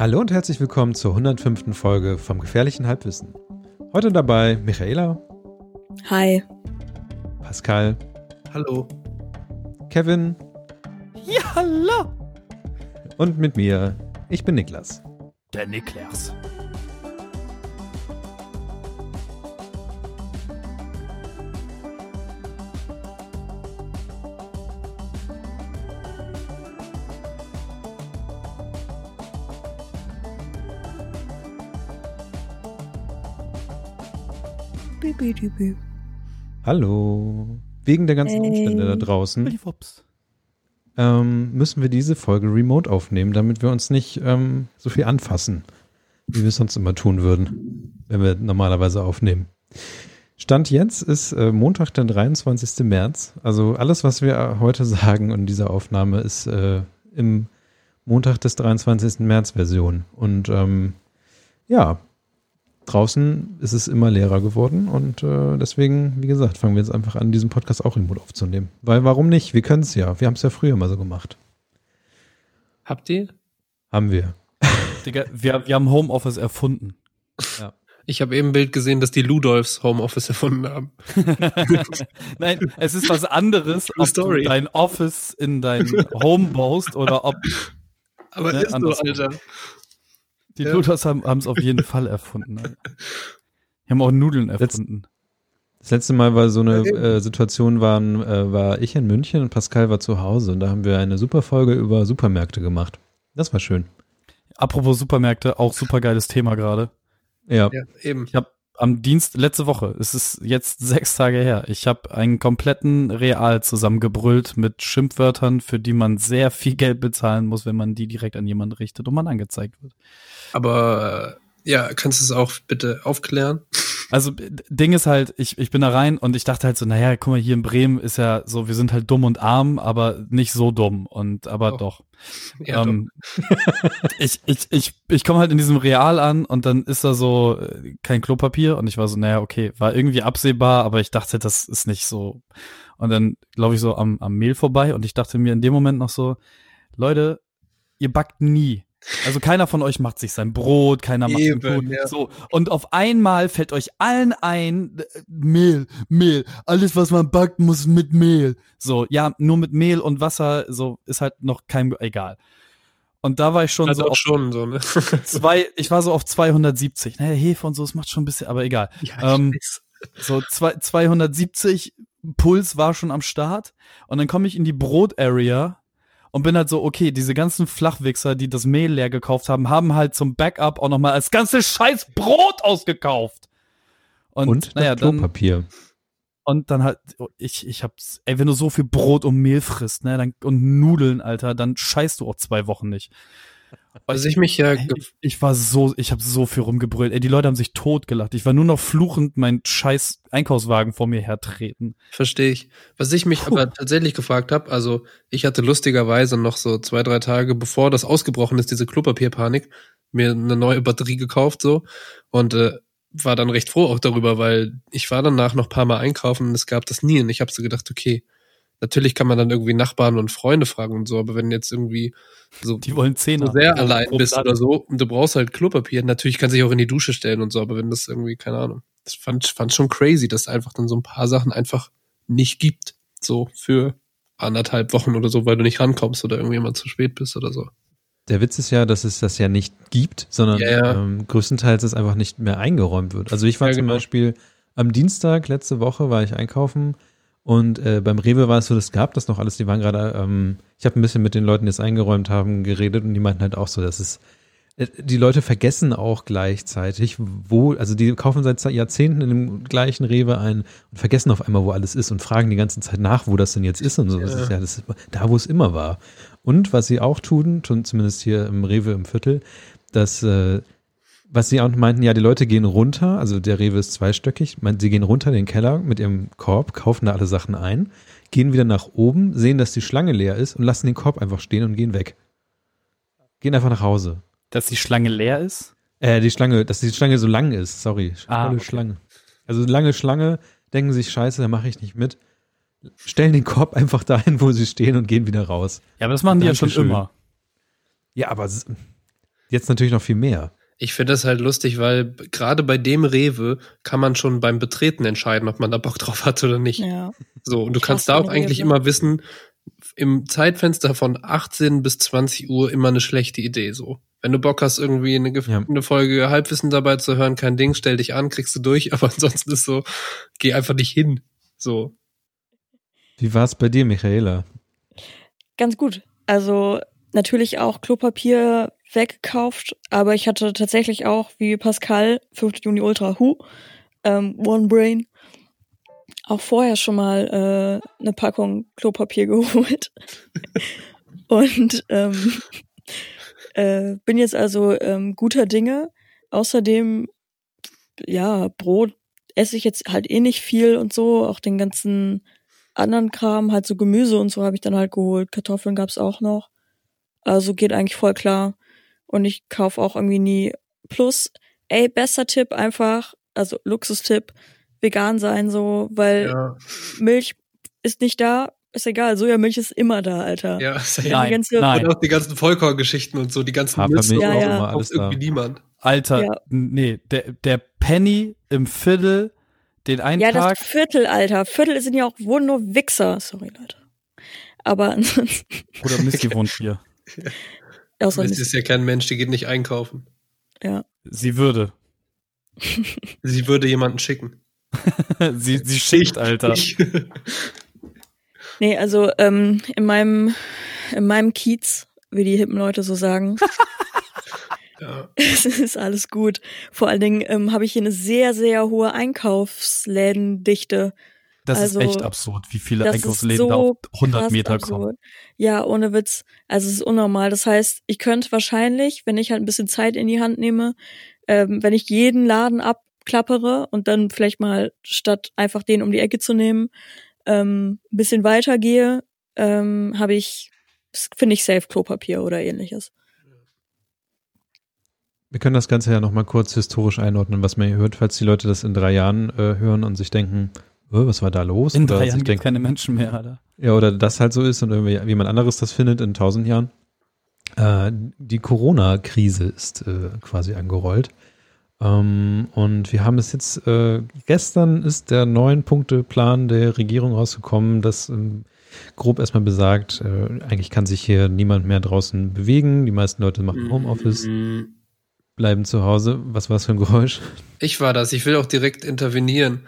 Hallo und herzlich willkommen zur 105. Folge vom gefährlichen Halbwissen. Heute dabei Michaela. Hi. Pascal. Hallo. Kevin. Ja, hallo. Und mit mir. Ich bin Niklas. Der Niklas. Hallo. Wegen der ganzen Hey. Umstände da draußen ähm, müssen wir diese Folge remote aufnehmen, damit wir uns nicht ähm, so viel anfassen, wie wir es sonst immer tun würden, wenn wir normalerweise aufnehmen. Stand jetzt ist äh, Montag, der 23. März. Also alles, was wir heute sagen in dieser Aufnahme, ist äh, im Montag des 23. März Version. Und ähm, ja, draußen ist es immer leerer geworden und äh, deswegen, wie gesagt, fangen wir jetzt einfach an, diesen Podcast auch remote aufzunehmen. Weil warum nicht? Wir können es ja. Wir haben es ja früher mal so gemacht. Habt ihr? Haben wir. Digga, wir, wir haben Homeoffice erfunden. Ich habe eben ein Bild gesehen, dass die Ludolfs Homeoffice erfunden haben. Nein, es ist was anderes, True ob story. du dein Office in dein Home baust oder ob Aber Ne, ist so. Alter. Die Ja. Luthers haben es auf jeden Fall erfunden. Alter. Die haben auch Nudeln erfunden. Das letzte Mal war so eine äh, Situation, waren, äh, war ich in München und Pascal war zu Hause und da haben wir eine super Folge über Supermärkte gemacht. Das war schön. Apropos Supermärkte, auch super geiles Thema gerade. Ja. Ja, eben. Ich habe am Dienst, letzte Woche, es ist jetzt sechs Tage her, ich habe einen kompletten Real zusammengebrüllt mit Schimpfwörtern, für die man sehr viel Geld bezahlen muss, wenn man die direkt an jemanden richtet und man angezeigt wird. Aber ja, kannst du es auch bitte aufklären? Also Ding ist halt, ich, ich bin da rein und ich dachte halt so, naja, guck mal, hier in Bremen ist ja so, wir sind halt dumm und arm, aber nicht so dumm und aber Oh. doch. Ja, ähm, ich ich, ich, ich komme halt in diesem Real an und dann ist da so äh, kein Klopapier und ich war so, naja, okay, war irgendwie absehbar, aber ich dachte, das ist nicht so. Und dann laufe ich so am, am Mehl vorbei und ich dachte mir in dem Moment noch so, Leute, ihr backt nie. Also keiner von euch macht sich sein Brot, keiner macht Eben, sein Brot. ja. So. Und auf einmal fällt euch allen ein, äh, Mehl, Mehl, alles was man backt muss mit Mehl. So, ja, nur mit Mehl und Wasser, so ist halt noch kein, egal. Und da war ich schon Also so auch auf schon so, ne? zwei, ich war so auf 270. Naja, Hefe und so, es macht schon ein bisschen, aber egal. ja, Ähm. So zwei, 270 Puls war schon am Start und dann komme ich in die Brot-Area und bin halt so, okay, diese ganzen Flachwichser, die das Mehl leer gekauft haben, haben halt zum Backup auch nochmal als ganze scheiß Brot ausgekauft. Und, Und naja, das dann, Klopapier. und dann halt, ich, ich hab's, ey, wenn du so viel Brot und Mehl frisst, ne, dann, und Nudeln, Alter, dann scheißt du auch zwei Wochen nicht. Was ich mich ja Ey, ich, ich war so, ich habe so viel rumgebrüllt. Ey, die Leute haben sich totgelacht. Ich war nur noch fluchend meinen scheiß Einkaufswagen vor mir hertreten. Verstehe ich. Was ich mich aber tatsächlich gefragt habe, also ich hatte lustigerweise noch so zwei, drei Tage, bevor das ausgebrochen ist, diese Klopapierpanik, mir eine neue Batterie gekauft so und äh, war dann recht froh auch darüber, weil ich war danach noch ein paar Mal einkaufen und es gab das nie und ich habe so gedacht, okay, natürlich kann man dann irgendwie Nachbarn und Freunde fragen und so, aber wenn jetzt irgendwie so Die wollen Zehner. so sehr allein bist oder so und du brauchst halt Klopapier, natürlich kann sich auch in die Dusche stellen und so, aber wenn das irgendwie, keine Ahnung, das fand, fand schon crazy, dass es einfach dann so ein paar Sachen einfach nicht gibt, so für anderthalb Wochen oder so, weil du nicht rankommst oder irgendwie mal zu spät bist oder so. Der Witz ist ja, dass es das ja nicht gibt, sondern Ja, ja. Ähm, größtenteils es einfach nicht mehr eingeräumt wird. Also ich war Ja, zum genau. Beispiel am Dienstag letzte Woche war ich einkaufen und äh, beim Rewe war es so, das gab das noch alles. Die waren gerade, ähm, ich habe ein bisschen mit den Leuten, die es eingeräumt haben, geredet und die meinten halt auch so, dass es äh, die Leute vergessen auch gleichzeitig, wo, also die kaufen seit Jahrzehnten in dem gleichen Rewe ein und vergessen auf einmal, wo alles ist und fragen die ganze Zeit nach, wo das denn jetzt ist und so. Das Ja. ist ja das ist da, wo es immer war. Und was sie auch tun, tun zumindest hier im Rewe im Viertel, dass, äh, was sie auch meinten, ja, die Leute gehen runter, also der Rewe ist zweistöckig, meint, sie gehen runter in den Keller mit ihrem Korb, kaufen da alle Sachen ein, gehen wieder nach oben, sehen, dass die Schlange leer ist und lassen den Korb einfach stehen und gehen weg. Gehen einfach nach Hause. Dass die Schlange leer ist? Äh, die Schlange, dass die Schlange so lang ist, sorry. Ah, okay. Schlange. Also lange Schlange, denken sich, scheiße, da mache ich nicht mit. Stellen den Korb einfach dahin, wo sie stehen und gehen wieder raus. Ja, aber das machen die ja schon Dankeschön. immer. Ja, aber Jetzt natürlich noch viel mehr. Ich finde das halt lustig, weil gerade bei dem Rewe kann man schon beim Betreten entscheiden, ob man da Bock drauf hat oder nicht. Ja. So, und du Ich kannst da auch eigentlich Rewe. immer wissen, im Zeitfenster von 18 bis 20 Uhr immer eine schlechte Idee, so. Wenn du Bock hast, irgendwie eine, Ja. eine Folge Halbwissen dabei zu hören, kein Ding, stell dich an, kriegst du durch, aber ansonsten ist so, geh einfach nicht hin. So. Wie war es bei dir, Michaela? Ganz gut. Also natürlich auch Klopapier weggekauft, aber ich hatte tatsächlich auch, wie Pascal, 5. Juni Ultra Who, ähm, One Brain, auch vorher schon mal äh, eine Packung Klopapier geholt. Und ähm, äh, bin jetzt also ähm, guter Dinge. Außerdem, ja, Brot esse ich jetzt halt eh nicht viel und so, auch den ganzen anderen Kram, halt so Gemüse und so habe ich dann halt geholt. Kartoffeln gab's auch noch. Also geht eigentlich voll klar. Und ich kaufe auch irgendwie nie. Plus, ey, besser Tipp einfach, also Luxustipp, vegan sein so, weil Ja, Milch ist nicht da, ist egal, Sojamilch ist immer da, Alter. ja, ist ja. Nein, ganze- nein. Und auch die ganzen Vollkorngeschichten und so, die ganzen Nüsse Ja, ja. alles da. irgendwie niemand. Alter, Ja. nee, der, der Penny im Viertel, den einen Ja, Tag, das Viertel, Alter. Viertel sind ja auch wohl nur Wichser. Sorry, Leute. Aber ansonsten, oder Missy wohnt hier. Außer Es Mist, ist ja kein Mensch, die geht nicht einkaufen. ja. Sie würde. Sie würde jemanden schicken. sie, sie schickt, Alter. Ich. Nee, also ähm, in meinem in meinem Kiez, wie die hippen Leute so sagen, ja. es ist alles gut. Vor allen Dingen ähm, habe ich hier eine sehr, sehr hohe Einkaufslädendichte. Das Also, ist echt absurd, wie viele Einkaufsläden so da auf 100 krass Meter absurd. kommen. Ja, ohne Witz. Also es ist unnormal. Das heißt, ich könnte wahrscheinlich, wenn ich halt ein bisschen Zeit in die Hand nehme, ähm, wenn ich jeden Laden abklappere und dann vielleicht mal statt einfach den um die Ecke zu nehmen, ähm, ein bisschen weitergehe, ähm, habe ich, finde ich safe Klopapier oder ähnliches. Wir können das Ganze ja nochmal kurz historisch einordnen, was man hier hört, falls die Leute das in drei Jahren äh, hören und sich denken, "Äh, was war da los? In Oder drei Jahren gibt keine Menschen mehr, Alter. Ja, oder das halt so ist und irgendwie jemand anderes das findet in tausend Jahren. Äh, die Corona-Krise ist äh, quasi angerollt. Ähm, und wir haben es jetzt, äh, gestern ist der neun Punkte-Plan der Regierung rausgekommen, das ähm, grob erstmal besagt, äh, eigentlich kann sich hier niemand mehr draußen bewegen. Die meisten Leute machen Homeoffice, Mhm. bleiben zu Hause. Was war das für ein Geräusch? Ich war das. Ich will auch direkt intervenieren.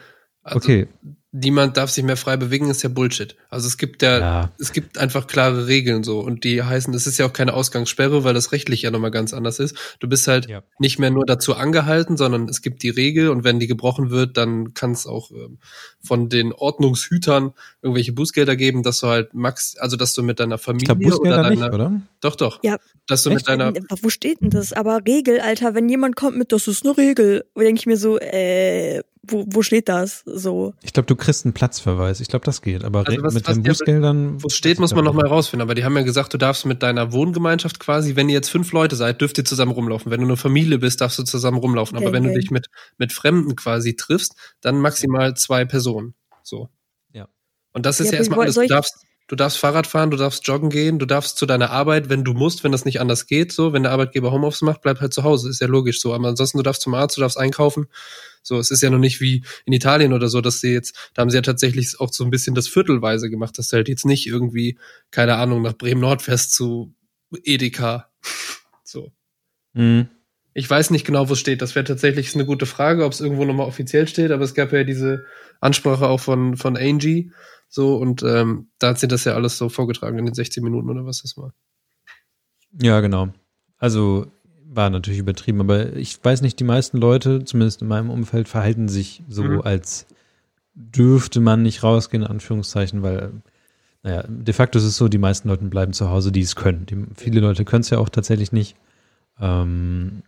Also, okay, niemand darf sich mehr frei bewegen, ist ja Bullshit. Also es gibt ja, ja. es gibt einfach klare Regeln so und die heißen, es ist ja auch keine Ausgangssperre, weil das rechtlich ja nochmal ganz anders ist. Du bist halt Ja. nicht mehr nur dazu angehalten, sondern es gibt die Regel und wenn die gebrochen wird, dann kann es auch ähm, von den Ordnungshütern irgendwelche Bußgelder geben, dass du halt max, also dass du mit deiner Familie Bußgelder oder nicht, deiner, oder? Doch doch, Ja. dass du mit deiner, Wo steht denn das? Aber Regel, Alter, wenn jemand kommt mit, das ist eine Regel, denke ich mir so, äh, wo, wo steht das? So. Ich glaube, du kriegst einen Platzverweis. Ich glaube, das geht. Aber Also was- mit was den der- Bußgeldern. Wo es steht, muss man nochmal rausfinden. Aber die haben ja gesagt, du darfst mit deiner Wohngemeinschaft quasi, wenn ihr jetzt fünf Leute seid, dürft ihr zusammen rumlaufen. Wenn du eine Familie bist, darfst du zusammen rumlaufen. Aber Okay, wenn du dich mit, mit Fremden quasi triffst, dann maximal zwei Personen. So. Ja. Und das ist Ja, ja, erstmal alles. Du darfst, du darfst Fahrrad fahren, du darfst joggen gehen, du darfst zu deiner Arbeit, wenn du musst, wenn das nicht anders geht. So, wenn der Arbeitgeber Homeoffice macht, bleib halt zu Hause. Ist ja logisch so. Aber ansonsten, du darfst zum Arzt, du darfst einkaufen. So, es ist ja noch nicht wie in Italien oder so, dass sie jetzt, da haben sie ja tatsächlich auch so ein bisschen das Viertelweise gemacht, dass du halt jetzt nicht irgendwie, keine Ahnung, nach Bremen-Nord fährst zu Edeka. So. Mhm. Ich weiß nicht genau, wo es steht. Das wäre tatsächlich eine gute Frage, ob es irgendwo nochmal offiziell steht, aber es gab ja diese Ansprache auch von, von Angie. So, und ähm, da hat sie das ja alles so vorgetragen in den 16 Minuten oder was das war. Ja, genau. Also war natürlich übertrieben, aber ich weiß nicht, die meisten Leute, zumindest in meinem Umfeld, verhalten sich so, Mhm. als dürfte man nicht rausgehen, in Anführungszeichen, weil, naja, de facto ist es so, die meisten Leute bleiben zu Hause, die es können. Die, viele Leute können es ja auch tatsächlich nicht. Ähm,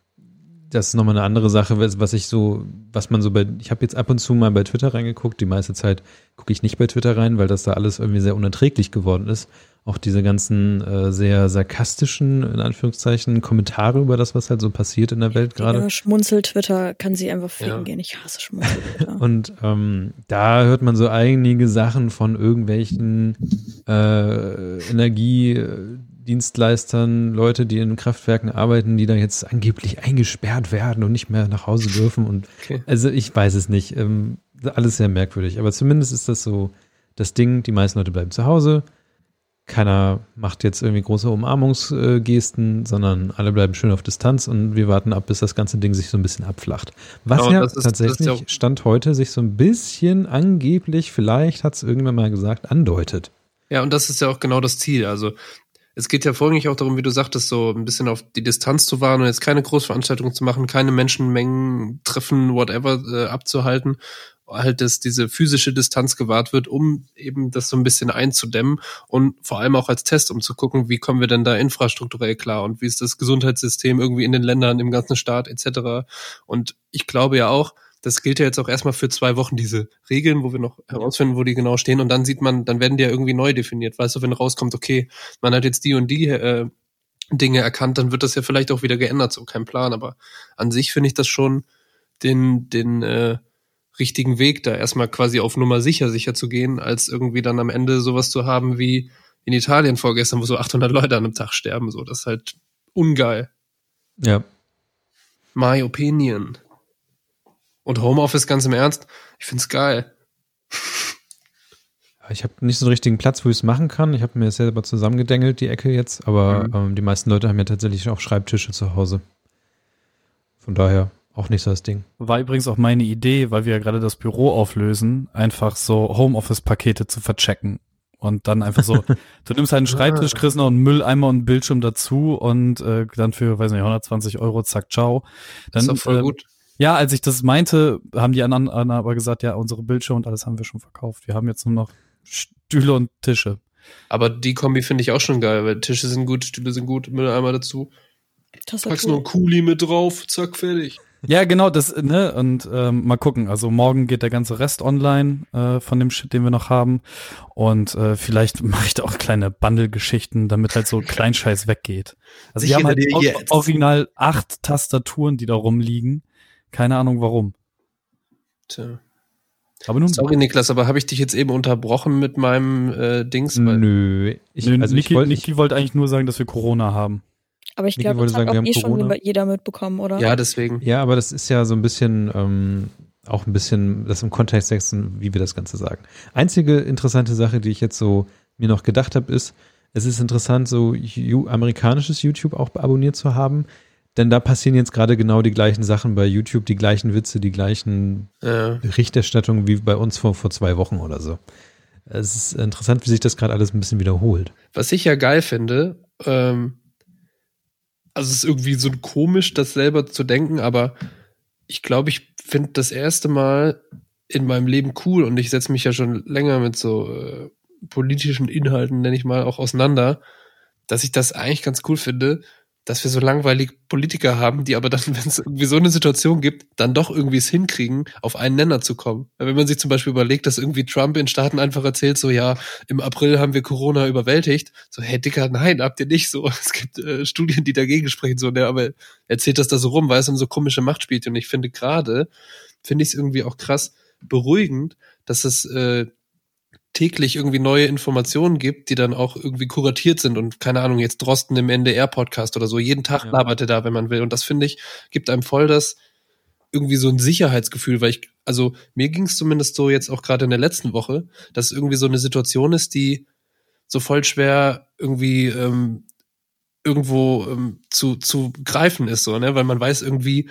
das ist nochmal eine andere Sache, was ich so, was man so bei, ich habe jetzt ab und zu mal bei Twitter reingeguckt, die meiste Zeit gucke ich nicht bei Twitter rein, weil das da alles irgendwie sehr unerträglich geworden ist. Auch diese ganzen äh, sehr sarkastischen, in Anführungszeichen, Kommentare über das, was halt so passiert in der Welt gerade. Ja, Schmunzel-Twitter kann sie einfach ficken Ja. gehen. Ich hasse Schmunzel-Twitter. Und ähm, da hört man so einige Sachen von irgendwelchen äh, Energie, äh, Dienstleistern, Leute, die in Kraftwerken arbeiten, die da jetzt angeblich eingesperrt werden und nicht mehr nach Hause dürfen. Und Okay. also ich weiß es nicht. Ähm, alles sehr merkwürdig. Aber zumindest ist das so das Ding, die meisten Leute bleiben zu Hause. Keiner macht jetzt irgendwie große Umarmungsgesten, sondern alle bleiben schön auf Distanz und wir warten ab, bis das ganze Ding sich so ein bisschen abflacht. Was Genau, ja ist- tatsächlich ja Stand heute sich so ein bisschen angeblich, vielleicht hat es irgendwann mal gesagt, andeutet. Ja, und das ist ja auch genau das Ziel. Also es geht ja vorrangig auch darum, wie du sagtest, so ein bisschen auf die Distanz zu wahren und jetzt keine Großveranstaltungen zu machen, keine Menschenmengen, Treffen, whatever äh, abzuhalten. Halt, dass diese physische Distanz gewahrt wird, um eben das so ein bisschen einzudämmen und vor allem auch als Test, um zu gucken, wie kommen wir denn da infrastrukturell klar und wie ist das Gesundheitssystem irgendwie in den Ländern, im ganzen Staat etc. Und ich glaube ja auch, das gilt ja jetzt auch erstmal für zwei Wochen, diese Regeln, wo wir noch herausfinden, wo die genau stehen. Und dann sieht man, dann werden die ja irgendwie neu definiert. Weißt du, wenn rauskommt, okay, man hat jetzt die und die äh, Dinge erkannt, dann wird das ja vielleicht auch wieder geändert, so kein Plan. Aber an sich finde ich das schon den, den äh, richtigen Weg, da erstmal quasi auf Nummer sicher sicher zu gehen, als irgendwie dann am Ende sowas zu haben wie in Italien vorgestern, wo so 800 Leute an einem Tag sterben. So, das ist halt ungeil. Ja, My opinion. Und Homeoffice ganz im Ernst, ich find's geil. Ich habe nicht so einen richtigen Platz, wo ich es machen kann. Ich habe mir das selber zusammengedengelt, die Ecke jetzt, aber Mhm. ähm, die meisten Leute haben ja tatsächlich auch Schreibtische zu Hause. Von daher auch nicht so das Ding. War übrigens auch meine Idee, weil wir ja gerade das Büro auflösen, einfach so Homeoffice-Pakete zu verchecken. Und dann einfach so, du nimmst halt einen Schreibtisch, kriegst noch einen Mülleimer und einen Bildschirm dazu und äh, dann für, weiß nicht, 120 Euro, zack, ciao. Das Dann, ist doch voll äh, gut. Ja, als ich das meinte, haben die anderen aber gesagt, ja, unsere Bildschirme und alles haben wir schon verkauft. Wir haben jetzt nur noch Stühle und Tische. Aber die Kombi finde ich auch schon geil, weil Tische sind gut, Stühle sind gut, Mülleimer dazu. Packst noch Tastatur. einen Kuli mit drauf, zack, fertig. Ja, genau, das, ne, und ähm, mal gucken. Also morgen geht der ganze Rest online äh, von dem Shit, den wir noch haben. Und äh, vielleicht mache ich da auch kleine Bundle-Geschichten, damit halt so Kleinscheiß weggeht. Also wir haben halt original acht Tastaturen, die da rumliegen. Keine Ahnung warum. Tja. Aber nun, Sorry, Niklas, aber habe ich dich jetzt eben unterbrochen mit meinem äh, Dings? Weil Nö, ich, Nö, also ich Niki, wollte Niki wollte eigentlich nur sagen, dass wir Corona haben. Aber ich glaube, wollte das hat sagen, wir auch haben eh schon Corona. jeder mitbekommen, oder? ja, deswegen. Ja, aber das ist ja so ein bisschen, ähm, auch ein bisschen, das im Kontext setzen, wie wir das Ganze sagen. Einzige interessante Sache, die ich jetzt so mir noch gedacht habe, ist, es ist interessant, so amerikanisches YouTube auch abonniert zu haben, denn da passieren jetzt gerade genau die gleichen Sachen bei YouTube, die gleichen Witze, die gleichen Ja. Berichterstattungen wie bei uns vor, vor zwei Wochen oder so. Es ist interessant, wie sich das gerade alles ein bisschen wiederholt. Was ich ja geil finde, ähm, also es ist irgendwie so komisch, das selber zu denken, aber ich glaube, ich finde das erste Mal in meinem Leben cool und ich setze mich ja schon länger mit so äh, politischen Inhalten, nenne ich mal, auch auseinander, dass ich das eigentlich ganz cool finde, dass wir so langweilige Politiker haben, die aber dann, wenn es irgendwie so eine Situation gibt, dann doch irgendwie es hinkriegen, auf einen Nenner zu kommen. Wenn man sich zum Beispiel überlegt, dass irgendwie Trump in Staaten einfach erzählt, so ja, im April haben wir Corona überwältigt, so hey Dicker, nein, habt ihr nicht so. Es gibt äh, Studien, die dagegen sprechen, so, ne, aber er erzählt das da so rum, weil es um so komische Macht spielt. Und ich finde gerade, finde ich es irgendwie auch krass beruhigend, dass es äh, täglich irgendwie neue Informationen gibt, die dann auch irgendwie kuratiert sind und keine Ahnung, jetzt Drosten im NDR-Podcast oder so, jeden Tag Ja. labert er da, wenn man will. Und das finde ich, gibt einem voll das irgendwie so ein Sicherheitsgefühl, weil ich, also mir ging es zumindest so jetzt auch gerade in der letzten Woche, dass es irgendwie so eine Situation ist, die so voll schwer irgendwie ähm, irgendwo ähm, zu, zu greifen ist, so, ne? Weil man weiß irgendwie,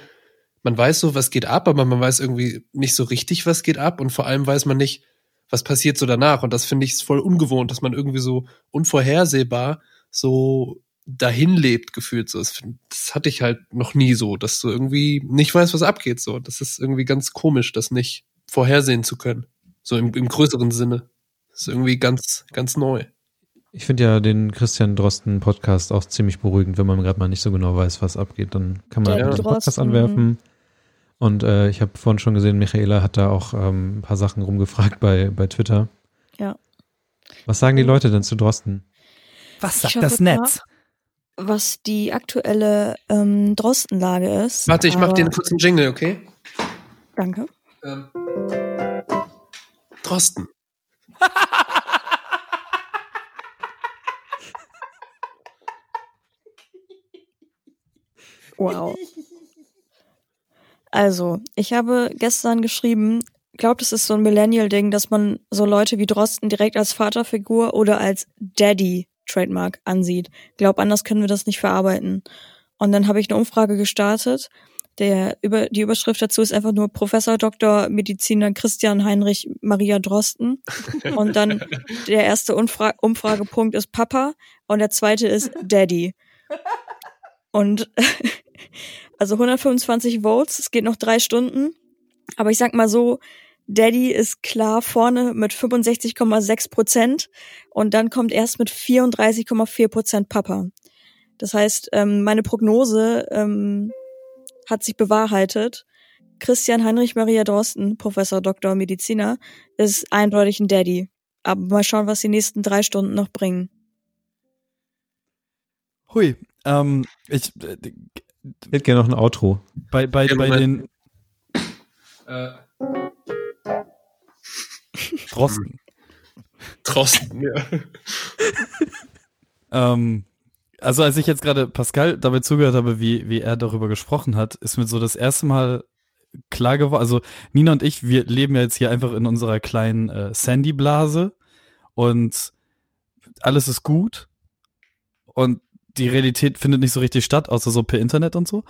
man weiß so, was geht ab, aber man weiß irgendwie nicht so richtig, was geht ab und vor allem weiß man nicht, was passiert so danach. Und das finde ich voll ungewohnt, dass man irgendwie so unvorhersehbar so dahin lebt, gefühlt so. Das, das hatte ich halt noch nie so, dass du irgendwie nicht weißt, was abgeht. So, das ist irgendwie ganz komisch, das nicht vorhersehen zu können. So im, im größeren Sinne. Das ist irgendwie ganz, ganz neu. Ich finde ja den Christian Drosten Podcast auch ziemlich beruhigend, wenn man gerade mal nicht so genau weiß, was abgeht. Dann kann man einfach den Podcast anwerfen. Und äh, ich habe vorhin schon gesehen, Michaela hat da auch ähm, ein paar Sachen rumgefragt bei, bei Twitter. Ja. Was sagen die mhm. Leute denn zu Drosten? Was sagt das Netz? Nach, was die aktuelle ähm, Drostenlage ist. Warte, ich mache dir einen kurzen Jingle, okay? Danke. Ähm. Drosten. wow. Also, ich habe gestern geschrieben, glaubt, es ist so ein Millennial-Ding, dass man so Leute wie Drosten direkt als Vaterfigur oder als Daddy Trademark ansieht. Glaub, anders können wir das nicht verarbeiten. Und dann habe ich eine Umfrage gestartet. Der, über, die Überschrift dazu ist einfach nur Professor Dr. Mediziner Christian Heinrich Maria Drosten. Und dann der erste Umfra Umfragepunkt ist Papa und der zweite ist Daddy. Und also 125 Votes, es geht noch drei Stunden. Aber ich sag mal so, Daddy ist klar vorne mit 65,6 Prozent und dann kommt erst mit 34,4 Prozent Papa. Das heißt, ähm, meine Prognose ähm, hat sich bewahrheitet. Christian Heinrich Maria Dorsten, Professor Dr. Mediziner, ist eindeutig ein Daddy. Aber mal schauen, was die nächsten drei Stunden noch bringen. Hui, ähm, ich, äh, ich hätte gerne noch ein Outro. Bei, bei, Ja, bei den Äh, Drosten. Drosten, ja. Ähm, also als ich jetzt gerade Pascal dabei zugehört habe, wie, wie er darüber gesprochen hat, ist mir so das erste Mal klar geworden, also Nina und ich, wir leben ja jetzt hier einfach in unserer kleinen äh, Sandy-Blase und alles ist gut und die Realität findet nicht so richtig statt, außer so per Internet und so.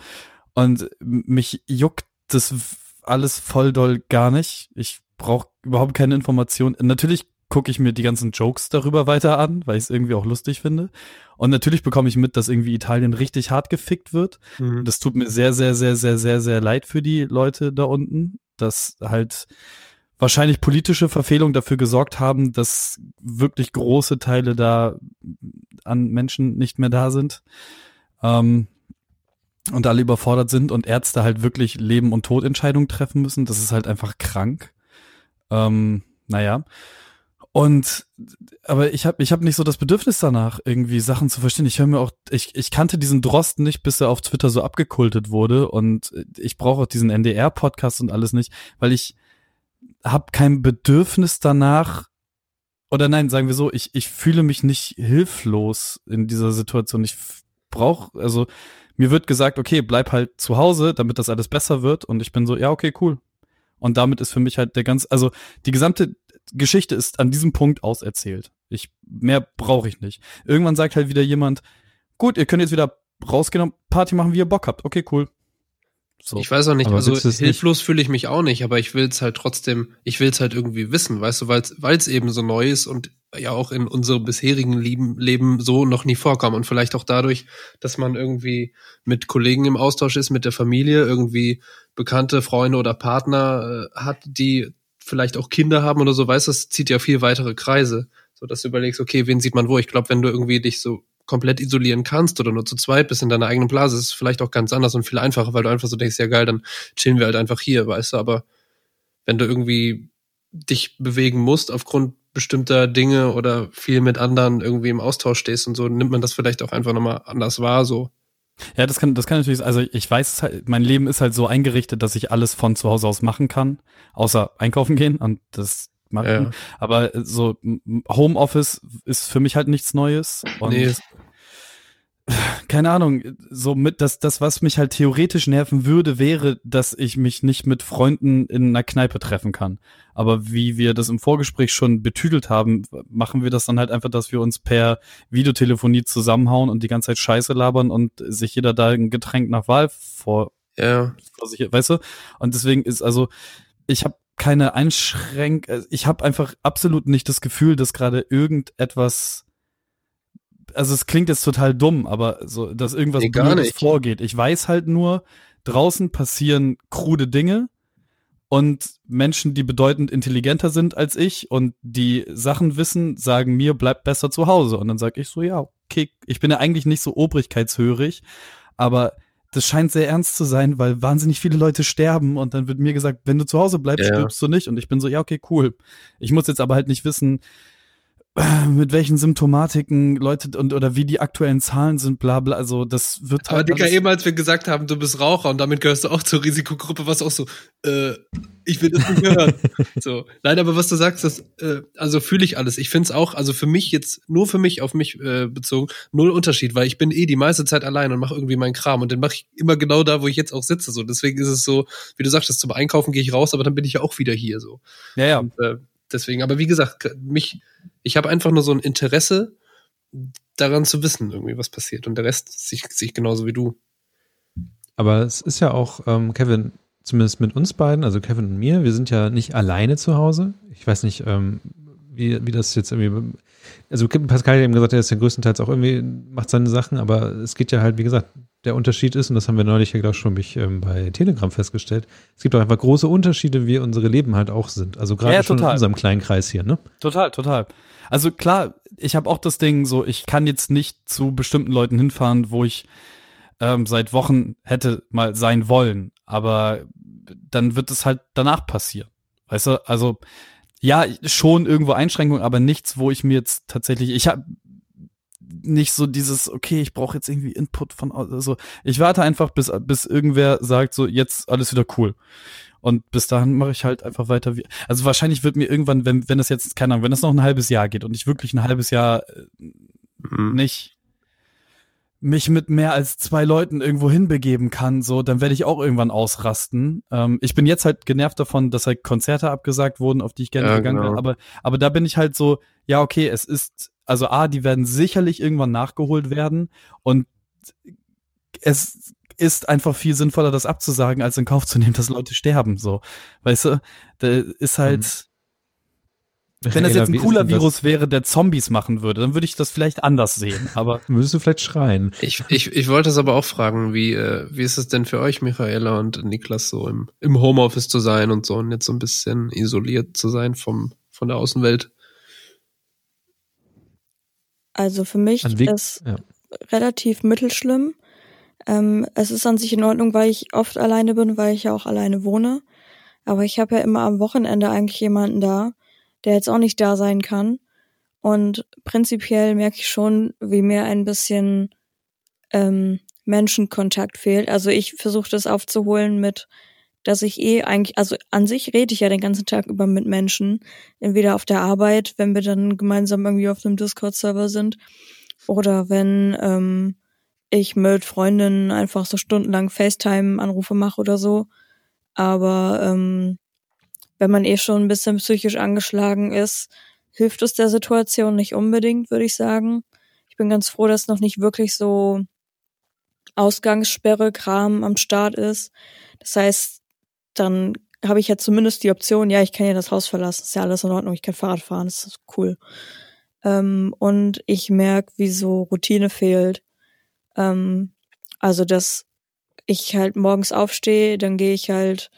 Und mich juckt das alles voll doll gar nicht. Ich brauche überhaupt keine Information. Natürlich gucke ich mir die ganzen Jokes darüber weiter an, weil ich es irgendwie auch lustig finde. Und natürlich bekomme ich mit, dass irgendwie Italien richtig hart gefickt wird. Mhm. Das tut mir sehr, sehr, sehr, sehr, sehr, sehr leid für die Leute da unten, dass halt wahrscheinlich politische Verfehlungen dafür gesorgt haben, dass wirklich große Teile da an Menschen nicht mehr da sind. Ähm, und alle überfordert sind und Ärzte halt wirklich Leben- und Todentscheidungen treffen müssen. Das ist halt einfach krank. Ähm, naja. Und aber ich habe ich hab nicht so das Bedürfnis danach, irgendwie Sachen zu verstehen. Ich höre mir auch, ich, ich kannte diesen Drosten nicht, bis er auf Twitter so abgekultet wurde. Und ich brauche auch diesen NDR-Podcast und alles nicht, weil ich habe kein Bedürfnis danach, oder nein, sagen wir so, ich, ich fühle mich nicht hilflos in dieser Situation. Ich brauche, also mir wird gesagt, okay, bleib halt zu Hause, damit das alles besser wird. Und ich bin so, ja, okay, cool. Und damit ist für mich halt der ganz, also die gesamte Geschichte ist an diesem Punkt auserzählt. Ich, mehr brauche ich nicht. Irgendwann sagt halt wieder jemand, gut, ihr könnt jetzt wieder rausgehen und Party machen, wie ihr Bock habt. Okay, cool. So. Ich weiß auch nicht, Aber also hilflos fühle ich mich auch nicht, aber ich will es halt trotzdem, ich will es halt irgendwie wissen, weißt du, weil es eben so neu ist und ja auch in unserem bisherigen Leben, Leben so noch nie vorkam und vielleicht auch dadurch, dass man irgendwie mit Kollegen im Austausch ist, mit der Familie, irgendwie bekannte Freunde oder Partner äh, hat, die vielleicht auch Kinder haben oder so, weißt du, das zieht ja viel weitere Kreise, so dass du überlegst, okay, wen sieht man wo? Ich glaube, wenn du irgendwie dich so komplett isolieren kannst oder nur zu zweit bist in deiner eigenen Blase, ist vielleicht auch ganz anders und viel einfacher, weil du einfach so denkst, ja geil, dann chillen wir halt einfach hier, weißt du, aber wenn du irgendwie dich bewegen musst aufgrund bestimmter Dinge oder viel mit anderen irgendwie im Austausch stehst und so, nimmt man das vielleicht auch einfach nochmal anders wahr, so. Ja, das kann, das kann natürlich, also ich weiß, halt, mein Leben ist halt so eingerichtet, dass ich alles von zu Hause aus machen kann, außer einkaufen gehen und das machen. Ja. Aber so Homeoffice ist für mich halt nichts Neues. Und Nee. keine Ahnung, so mit das, das, was mich halt theoretisch nerven würde, wäre, dass ich mich nicht mit Freunden in einer Kneipe treffen kann. Aber wie wir das im Vorgespräch schon betüdelt haben, machen wir das dann halt einfach, dass wir uns per Videotelefonie zusammenhauen und die ganze Zeit Scheiße labern und sich jeder da ein Getränk nach Wahl vor, Ja, vor sich, weißt du? Und deswegen ist also, ich habe keine Einschränk, äh, ich habe einfach absolut nicht das Gefühl, dass gerade irgendetwas, also es klingt jetzt total dumm, aber so, dass irgendwas Nee, gar Blödes nicht. vorgeht. Ich weiß halt nur, draußen passieren krude Dinge und Menschen, die bedeutend intelligenter sind als ich und die Sachen wissen, sagen mir, bleib besser zu Hause. Und dann sage ich so, ja, okay, ich bin ja eigentlich nicht so obrigkeitshörig, aber das scheint sehr ernst zu sein, weil wahnsinnig viele Leute sterben und dann wird mir gesagt, wenn du zu Hause bleibst, Ja. stirbst du nicht. Und ich bin so, ja, okay, cool. Ich muss jetzt aber halt nicht wissen, mit welchen Symptomatiken Leute und oder wie die aktuellen Zahlen sind, bla bla. Also das wird halt. Aber Dicker, eben als wir gesagt haben, du bist Raucher und damit gehörst du auch zur Risikogruppe, was auch so, äh, ich will das nicht hören. so. Nein, aber was du sagst, das, äh, also fühle ich alles. Ich finde es auch, also für mich jetzt, nur für mich, auf mich äh, bezogen, null Unterschied, weil ich bin eh die meiste Zeit allein und mache irgendwie meinen Kram und den mache ich immer genau da, wo ich jetzt auch sitze. So. Deswegen ist es so, wie du sagtest, zum Einkaufen gehe ich raus, aber dann bin ich ja auch wieder hier so. Ja, ja. Und, äh, deswegen, aber wie gesagt, mich ich habe einfach nur so ein Interesse daran zu wissen, irgendwie, was passiert. Und der Rest sich, sich genauso wie du. Aber es ist ja auch, ähm, Kevin, zumindest mit uns beiden, also Kevin und mir, wir sind ja nicht alleine zu Hause. Ich weiß nicht, ähm, wie, wie das jetzt irgendwie. Also Pascal hat eben gesagt, er ist ja größtenteils auch irgendwie, macht seine Sachen, aber es geht ja halt, wie gesagt, der Unterschied ist, und das haben wir neulich ja, glaube ich, schon mich, ähm, bei Telegram festgestellt, es gibt auch einfach große Unterschiede, wie unsere Leben halt auch sind. Also gerade ja, schon in unserem kleinen Kreis hier, ne? Total, total. Also klar, ich habe auch das Ding so, ich kann jetzt nicht zu bestimmten Leuten hinfahren, wo ich ähm, seit Wochen hätte mal sein wollen, aber dann wird es halt danach passieren. Weißt du, also ja, schon irgendwo Einschränkungen, aber nichts, wo ich mir jetzt tatsächlich, ich habe nicht so dieses, okay, ich brauche jetzt irgendwie Input von, also ich warte einfach, bis, bis irgendwer sagt, so jetzt alles wieder cool. Und bis dahin mache ich halt einfach weiter wie. Also wahrscheinlich wird mir irgendwann, wenn, wenn das jetzt, keine Ahnung, wenn das noch ein halbes Jahr geht und ich wirklich ein halbes Jahr äh, mhm. nicht mich mit mehr als zwei Leuten irgendwo hinbegeben kann, so, dann werde ich auch irgendwann ausrasten. Ähm, ich bin jetzt halt genervt davon, dass halt Konzerte abgesagt wurden, auf die ich gerne ja, gegangen genau. wäre. Aber, aber da bin ich halt so, ja, okay, es ist, also A, die werden sicherlich irgendwann nachgeholt werden und es ist einfach viel sinnvoller, das abzusagen, als in Kauf zu nehmen, dass Leute sterben. So, weißt du, da ist halt. Wenn das jetzt ein cooler Virus wäre, der Zombies machen würde, dann würde ich das vielleicht anders sehen. Aber würdest du vielleicht schreien? Ich, ich, ich wollte es aber auch fragen, wie äh, wie ist es denn für euch, Michaela und Niklas, so im, im Homeoffice zu sein und so und jetzt so ein bisschen isoliert zu sein vom von der Außenwelt? Also für mich ist ja. relativ mittelschlimm. Ähm, es ist an sich in Ordnung, weil ich oft alleine bin, weil ich ja auch alleine wohne. Aber ich habe ja immer am Wochenende eigentlich jemanden da, der jetzt auch nicht da sein kann. Und prinzipiell merke ich schon, wie mir ein bisschen ähm, Menschenkontakt fehlt. Also ich versuche das aufzuholen mit, dass ich eh eigentlich, also an sich rede ich ja den ganzen Tag über mit Menschen, entweder auf der Arbeit, wenn wir dann gemeinsam irgendwie auf einem Discord-Server sind, oder wenn ähm, ich mit Freundinnen einfach so stundenlang FaceTime-Anrufe mache oder so. Aber ähm, wenn man eh schon ein bisschen psychisch angeschlagen ist, hilft es der Situation nicht unbedingt, würde ich sagen. Ich bin ganz froh, dass noch nicht wirklich so Ausgangssperre Kram am Start ist. Das heißt, dann habe ich ja zumindest die Option, ja, ich kann ja das Haus verlassen, ist ja alles in Ordnung, ich kann Fahrrad fahren, das ist cool. Ähm, und ich merke, wie so Routine fehlt. Ähm, also, dass ich halt morgens aufstehe, dann gehe ich halt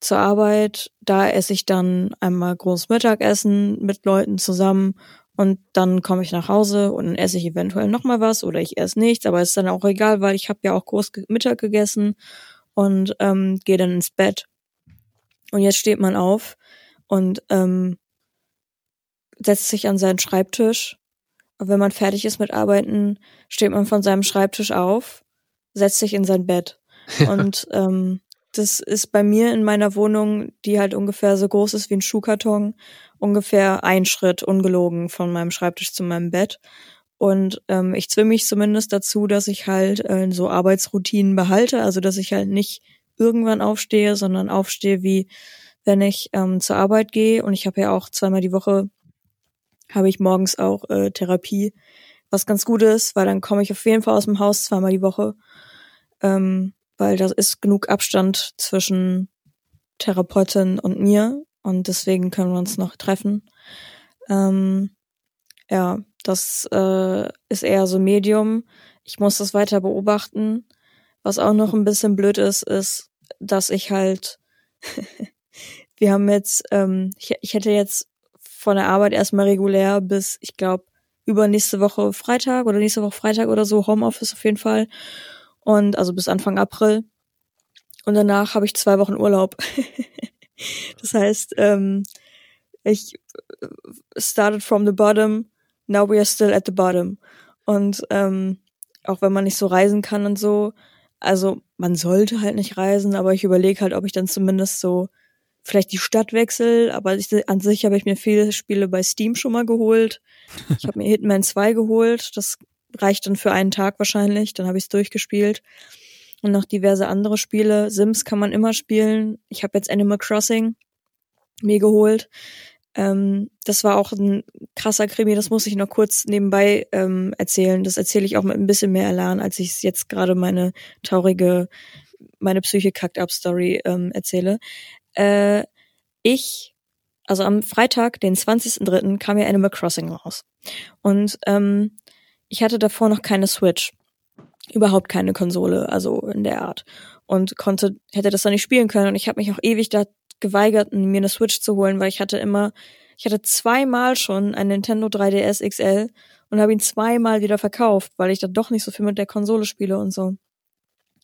zur Arbeit, da esse ich dann einmal großes Mittagessen mit Leuten zusammen und dann komme ich nach Hause und dann esse ich eventuell noch mal was oder ich esse nichts, aber ist dann auch egal, weil ich habe ja auch groß Mittag gegessen und ähm, gehe dann ins Bett. Und jetzt steht man auf und ähm, setzt sich an seinen Schreibtisch und wenn man fertig ist mit Arbeiten, steht man von seinem Schreibtisch auf, setzt sich in sein Bett. Ja. Und ähm, das ist bei mir in meiner Wohnung, die halt ungefähr so groß ist wie ein Schuhkarton, ungefähr ein Schritt ungelogen von meinem Schreibtisch zu meinem Bett. Und ähm, ich zwinge mich zumindest dazu, dass ich halt äh, so Arbeitsroutinen behalte, also dass ich halt nicht irgendwann aufstehe, sondern aufstehe wie wenn ich ähm, zur Arbeit gehe. Und ich habe ja auch zweimal die Woche habe ich morgens auch äh, Therapie, was ganz gut ist, weil dann komme ich auf jeden Fall aus dem Haus zweimal die Woche, ähm, weil da ist genug Abstand zwischen Therapeutin und mir und deswegen können wir uns noch treffen. Ähm, ja, das äh, ist eher so Medium. Ich muss das weiter beobachten. Was auch noch ein bisschen blöd ist, ist, dass ich halt, wir haben jetzt, ähm, ich, ich hätte jetzt von der Arbeit erstmal regulär bis, ich glaube, übernächste Woche Freitag oder nächste Woche Freitag oder so, Homeoffice auf jeden Fall. Und also bis Anfang April. Und danach habe ich zwei Wochen Urlaub. das heißt, ähm, ich started from the bottom now we are still at the bottom. Und ähm, auch wenn man nicht so reisen kann und so, also man sollte halt nicht reisen, aber ich überlege halt, ob ich dann zumindest so vielleicht die Stadt wechsel, aber ich, an sich habe ich mir viele Spiele bei Steam schon mal geholt. Ich habe mir Hitman 2 geholt, das reicht dann für einen Tag wahrscheinlich, dann habe ich es durchgespielt. Und noch diverse andere Spiele. Sims kann man immer spielen. Ich habe jetzt Animal Crossing mir geholt. Ähm, das war auch ein krasser Krimi, das muss ich noch kurz nebenbei ähm, erzählen. Das erzähle ich auch mit ein bisschen mehr Elan, als ich jetzt gerade meine traurige, meine Psyche kackt ab Story ähm, erzähle. Äh, ich, also am Freitag, den 20.03., kam ja Animal Crossing raus. Und ähm, ich hatte davor noch keine Switch. Überhaupt keine Konsole, also in der Art. Und konnte, hätte das dann nicht spielen können. Und ich habe mich auch ewig da geweigert, mir eine Switch zu holen, weil ich hatte immer, ich hatte zweimal schon ein Nintendo 3DS XL und habe ihn zweimal wieder verkauft, weil ich dann doch nicht so viel mit der Konsole spiele und so.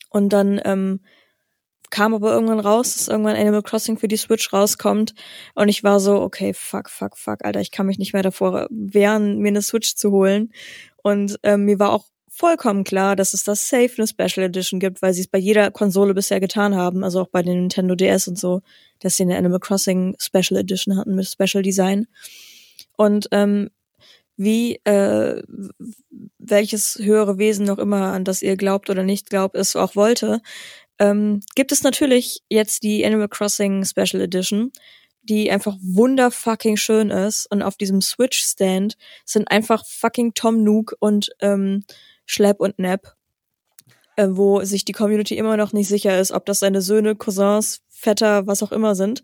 Und dann ähm, kam aber irgendwann raus, dass irgendwann Animal Crossing für die Switch rauskommt und ich war so, okay, fuck, fuck, fuck, Alter, ich kann mich nicht mehr davor wehren, mir eine Switch zu holen. Und ähm, mir war auch vollkommen klar, dass es das Safe eine Special Edition gibt, weil sie es bei jeder Konsole bisher getan haben, also auch bei den Nintendo DS und so, dass sie eine Animal Crossing Special Edition hatten mit Special Design. Und ähm, wie äh, welches höhere Wesen noch immer, an das ihr glaubt oder nicht glaubt, es auch wollte, ähm, gibt es natürlich jetzt die Animal Crossing Special Edition, die einfach wunderfucking schön ist. Und auf diesem Switch-Stand sind einfach fucking Tom Nook und ähm, Schlepp und Nap, äh, wo sich die Community immer noch nicht sicher ist, ob das seine Söhne, Cousins, Vetter, was auch immer sind.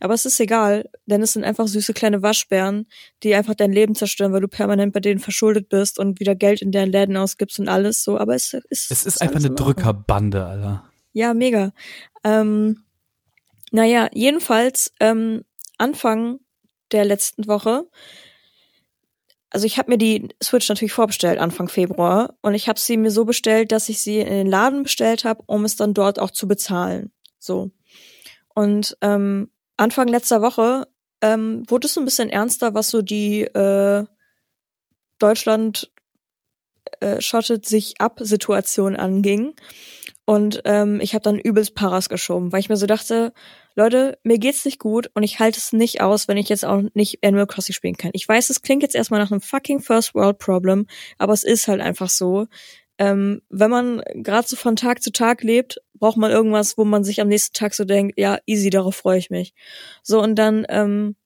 Aber es ist egal, denn es sind einfach süße kleine Waschbären, die einfach dein Leben zerstören, weil du permanent bei denen verschuldet bist und wieder Geld in deren Läden ausgibst und alles so. Aber es ist es ist, ist einfach eine Drückerbande, Alter. Ja, mega. Ähm, naja, jedenfalls ähm, Anfang der letzten Woche also ich habe mir die Switch natürlich vorbestellt Anfang Februar und ich habe sie mir so bestellt, dass ich sie in den Laden bestellt habe, um es dann dort auch zu bezahlen. So. Und ähm, Anfang letzter Woche ähm, wurde es so ein bisschen ernster, was so die äh, Deutschland äh, schottet sich ab Situation anging. Und ähm, ich habe dann übelst Paras geschoben, weil ich mir so dachte, Leute, mir geht's nicht gut und ich halte es nicht aus, wenn ich jetzt auch nicht Animal Crossing spielen kann. Ich weiß, es klingt jetzt erstmal nach einem fucking First World Problem, aber es ist halt einfach so. Ähm, wenn man gerade so von Tag zu Tag lebt, braucht man irgendwas, wo man sich am nächsten Tag so denkt, ja, easy, darauf freue ich mich. So, und dann ähm,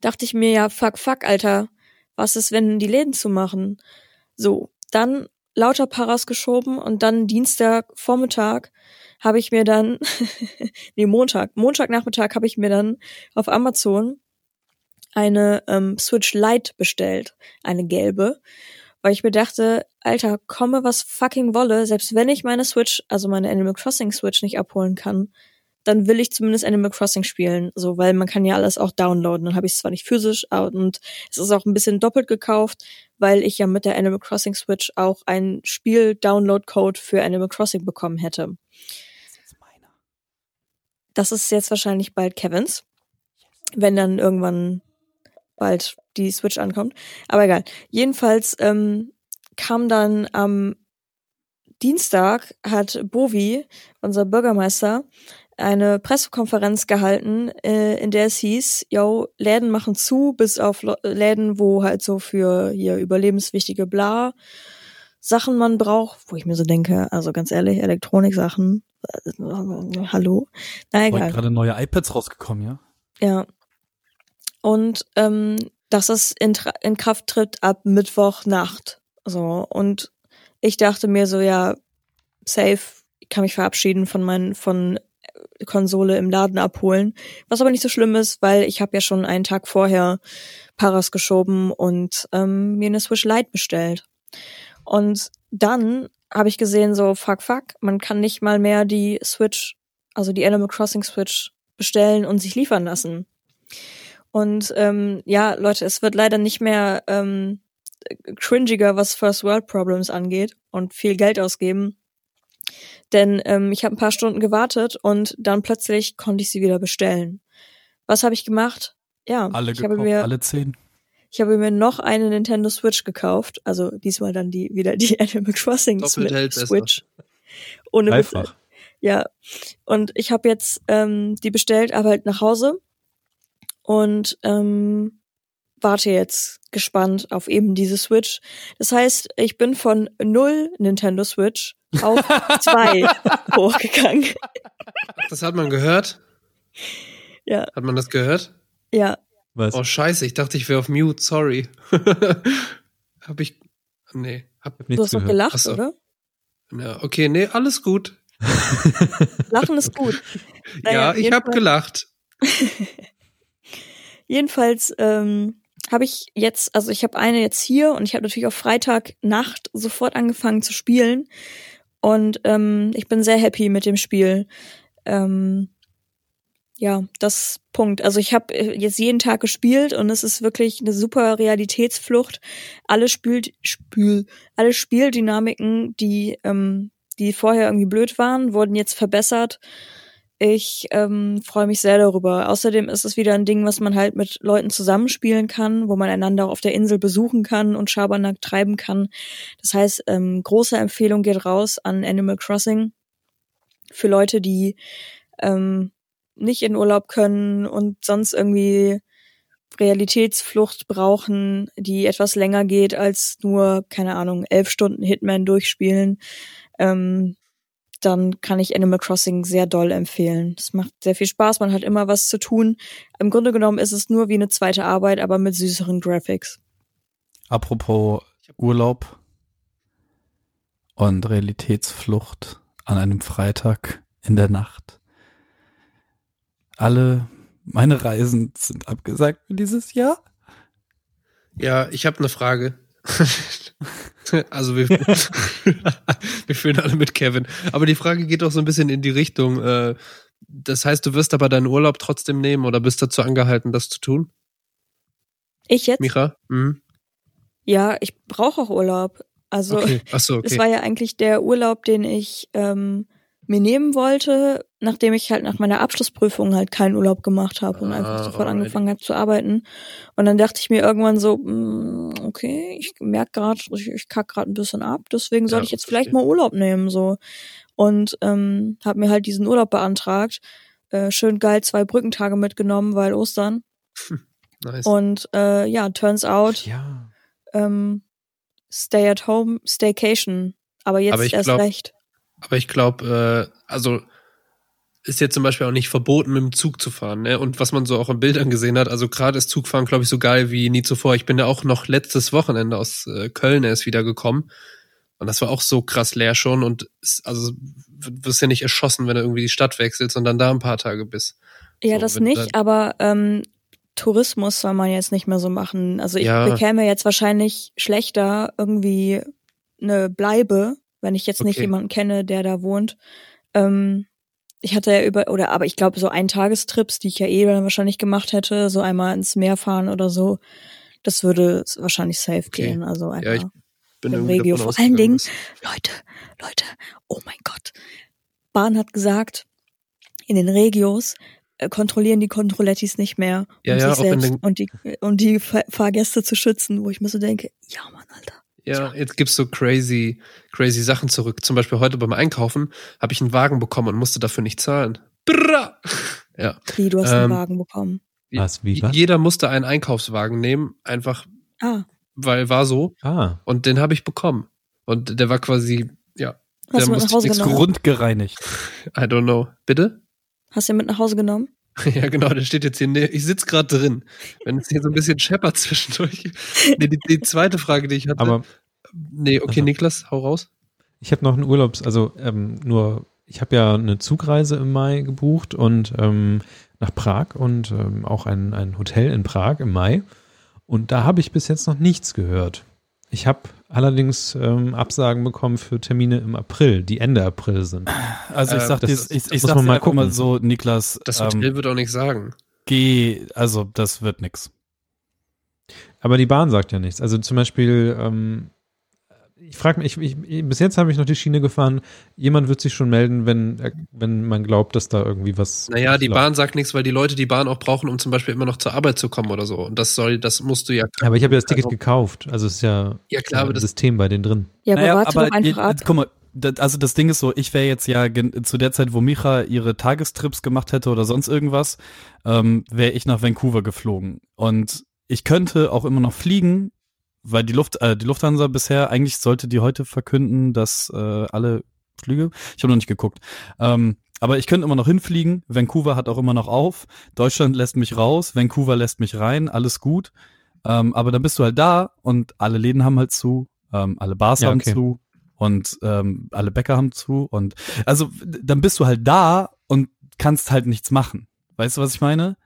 dachte ich mir, ja, fuck, fuck, Alter, was ist, wenn die Läden zu machen? So, dann lauter Paras geschoben und dann Dienstag Vormittag habe ich mir dann, nee, Montag, Montagnachmittag habe ich mir dann auf Amazon eine ähm, Switch Lite bestellt, eine gelbe, weil ich mir dachte, Alter, komme was fucking wolle, selbst wenn ich meine Switch, also meine Animal Crossing Switch nicht abholen kann, dann will ich zumindest Animal Crossing spielen, so weil man kann ja alles auch downloaden. Dann habe ich es zwar nicht physisch und es ist auch ein bisschen doppelt gekauft, weil ich ja mit der Animal Crossing Switch auch ein Spiel Download Code für Animal Crossing bekommen hätte. Das ist jetzt wahrscheinlich bald Kevins, wenn dann irgendwann bald die Switch ankommt. Aber egal. Jedenfalls ähm, kam dann am Dienstag hat Bovi, unser Bürgermeister, eine Pressekonferenz gehalten, äh, in der es hieß, yo, Läden machen zu, bis auf Läden, wo halt so für hier überlebenswichtige Bla Sachen man braucht, wo ich mir so denke, also ganz ehrlich, Elektroniksachen, äh, hallo. Na egal. gerade neue iPads rausgekommen, ja? Ja. Und ähm, dass es in, in Kraft tritt ab Mittwochnacht. So. Und ich dachte mir so, ja, safe, ich kann mich verabschieden von meinen, von Konsole im Laden abholen. Was aber nicht so schlimm ist, weil ich habe ja schon einen Tag vorher Paras geschoben und ähm, mir eine Switch Lite bestellt. Und dann habe ich gesehen, so fuck fuck, man kann nicht mal mehr die Switch, also die Animal Crossing Switch bestellen und sich liefern lassen. Und ähm, ja, Leute, es wird leider nicht mehr ähm, cringiger, was First World Problems angeht und viel Geld ausgeben. Denn ähm, ich habe ein paar Stunden gewartet und dann plötzlich konnte ich sie wieder bestellen. Was habe ich gemacht? Ja, alle ich gekauft, habe mir alle zehn. Ich habe mir noch eine Nintendo Switch gekauft. Also diesmal dann die wieder die Animal Crossing Doppelt. Switch. Ohne. Dreifach. Ja. Und ich habe jetzt ähm, die bestellt, aber halt nach Hause. Und ähm, warte jetzt gespannt auf eben diese Switch. Das heißt, ich bin von null Nintendo Switch auf zwei hochgegangen. Das hat man gehört? Ja, Hat man das gehört? ja. Was? Oh, scheiße, ich dachte, ich wäre auf Mute, sorry. hab ich. Nee. Hab, Du Nichts hast doch gelacht, Ach so. oder? ja, okay, nee, alles gut. Lachen ist gut. Naja, ja, ich habe jedenfalls- gelacht. Jedenfalls ähm, habe ich jetzt, also ich habe eine jetzt hier und ich habe natürlich auch Freitag Nacht sofort angefangen zu spielen und ähm, ich bin sehr happy mit dem Spiel. Ähm, ja, das Punkt. Also ich habe jetzt jeden Tag gespielt und es ist wirklich eine super Realitätsflucht. Alle spielt Spül, alle Spieldynamiken, die ähm, die vorher irgendwie blöd waren, wurden jetzt verbessert. Ich ähm, freue mich sehr darüber. Außerdem ist es wieder ein Ding, was man halt mit Leuten zusammenspielen kann, wo man einander auf der Insel besuchen kann und Schabernack treiben kann. Das heißt, ähm, große Empfehlung geht raus an Animal Crossing für Leute, die ähm, nicht in Urlaub können und sonst irgendwie Realitätsflucht brauchen, die etwas länger geht als nur, keine Ahnung, elf Stunden Hitman durchspielen. Ähm, dann kann ich Animal Crossing sehr doll empfehlen. Es macht sehr viel Spaß, man hat immer was zu tun. Im Grunde genommen ist es nur wie eine zweite Arbeit, aber mit süßeren Graphics. Apropos Urlaub und Realitätsflucht an einem Freitag in der Nacht. Alle meine Reisen sind abgesagt für dieses Jahr. Ja, ich habe eine Frage. also wir, wir führen alle mit Kevin. Aber die Frage geht auch so ein bisschen in die Richtung. Äh, das heißt, du wirst aber deinen Urlaub trotzdem nehmen oder bist dazu angehalten, das zu tun, Ich jetzt? Micha? Mhm. Ja, ich brauche auch Urlaub. Also Okay. Es okay. war ja eigentlich der Urlaub, den ich ähm, mir nehmen wollte, nachdem ich halt nach meiner Abschlussprüfung halt keinen Urlaub gemacht habe und Ah, einfach sofort alrighty. angefangen habe zu arbeiten. Und dann dachte ich mir irgendwann so, mm, okay, ich merke gerade, ich, ich kack gerade ein bisschen ab, deswegen soll Ja, ich jetzt verstehe. vielleicht mal Urlaub nehmen so. Und ähm, habe mir halt diesen Urlaub beantragt. Äh, schön geil zwei Brückentage mitgenommen, weil Ostern. nice. Und äh, ja, turns out, Ja. ähm, stay at home, staycation. Aber jetzt Aber erst glaub- recht. Aber ich glaube, äh, also ist jetzt zum Beispiel auch nicht verboten, mit dem Zug zu fahren. Ne? Und was man so auch in Bildern gesehen hat, also gerade ist Zugfahren, glaube ich, so geil wie nie zuvor. Ich bin ja auch noch letztes Wochenende aus äh, Köln erst wieder gekommen. Und das war auch so krass leer schon. Und es, also wirst ja nicht erschossen, wenn du irgendwie die Stadt wechselst und dann da ein paar Tage bist. Ja, So, das nicht, da- aber ähm, Tourismus soll man jetzt nicht mehr so machen. Also ich Ja. bekäme jetzt wahrscheinlich schlechter irgendwie eine Bleibe, wenn ich jetzt nicht Okay. jemanden kenne, der da wohnt. Ähm, ich hatte ja über, oder aber ich glaube, so Eintagestrips, die ich ja eh dann wahrscheinlich gemacht hätte, so einmal ins Meer fahren oder so, das würde wahrscheinlich safe Okay. gehen. Also einfach. Ja, ich bin Im Regio. Vor allen Dingen- Leute, Leute, oh mein Gott. Bahn hat gesagt, in den Regios äh, kontrollieren die Kontrollettis nicht mehr, um Ja, sich selbst und die, und die Fahr- Fahrgäste zu schützen, wo ich mir so denke, ja Mann, Alter. Ja, jetzt gibt's so crazy, crazy Sachen zurück. Zum Beispiel heute beim Einkaufen habe ich einen Wagen bekommen und musste dafür nicht zahlen. Bra! Ja. Wie, du hast Ähm, einen Wagen bekommen. Was, wie, was? Jeder musste einen Einkaufswagen nehmen, einfach Ah, weil war so. Ah, Und den habe ich bekommen. Und der war quasi, ja, hast Da du mit musste nach Hause genommen? Grundgereinigt. I don't know. Bitte? Hast du mit nach Hause genommen? ja, genau, der steht jetzt hier. Nee, ich sitz gerade drin. Wenn es hier so ein bisschen scheppert zwischendurch. Nee, die, die zweite Frage, die ich hatte. aber nee, okay, Also. Niklas, hau raus. ich habe noch einen Urlaubs, also ähm, nur, ich habe ja eine Zugreise im Mai gebucht und ähm, nach Prag und ähm, auch ein, ein Hotel in Prag im Mai. Und da habe ich bis jetzt noch nichts gehört. Ich habe allerdings ähm, Absagen bekommen für Termine im April, die Ende April sind. Also ich Äh, sag dir, ich, ich muss sag mal gucken. so, Niklas, Das Hotel ähm, wird auch nichts sagen. geh, also das wird nix. Aber die Bahn sagt ja nichts. Also zum Beispiel, ähm, ich frage mich, ich, ich, bis jetzt habe ich noch die Schiene gefahren, jemand wird sich schon melden, wenn, er- wenn man glaubt, dass da irgendwie was. Naja, die läuft. Bahn sagt nichts, weil die Leute die Bahn auch brauchen, um zum Beispiel immer noch zur Arbeit zu kommen oder so. Und das soll, das musst du ja. Aber ich habe ja das Ticket gekauft, also es ist ja, Ja, klar, aber ein das, System bei denen drin. Ja, aber warte doch einfach ab. guck mal, das, also das Ding ist so, ich wäre jetzt ja zu der Zeit, wo Micha ihre Tagestrips gemacht hätte oder sonst irgendwas, ähm, wäre ich nach Vancouver geflogen. Und ich könnte auch immer noch fliegen, weil die Luft, äh, die Lufthansa bisher, eigentlich sollte die heute verkünden, dass äh, alle Flüge, ich habe noch nicht geguckt, ähm, aber ich könnte immer noch hinfliegen. Vancouver hat auch immer noch auf. Deutschland lässt mich raus, Vancouver lässt mich rein, alles gut. Ähm, aber dann bist du halt da und alle Läden haben halt zu, ähm, alle Bars Ja, haben okay. zu und ähm, alle Bäcker haben zu und also dann bist du halt da und kannst halt nichts machen. Weißt du, was ich meine?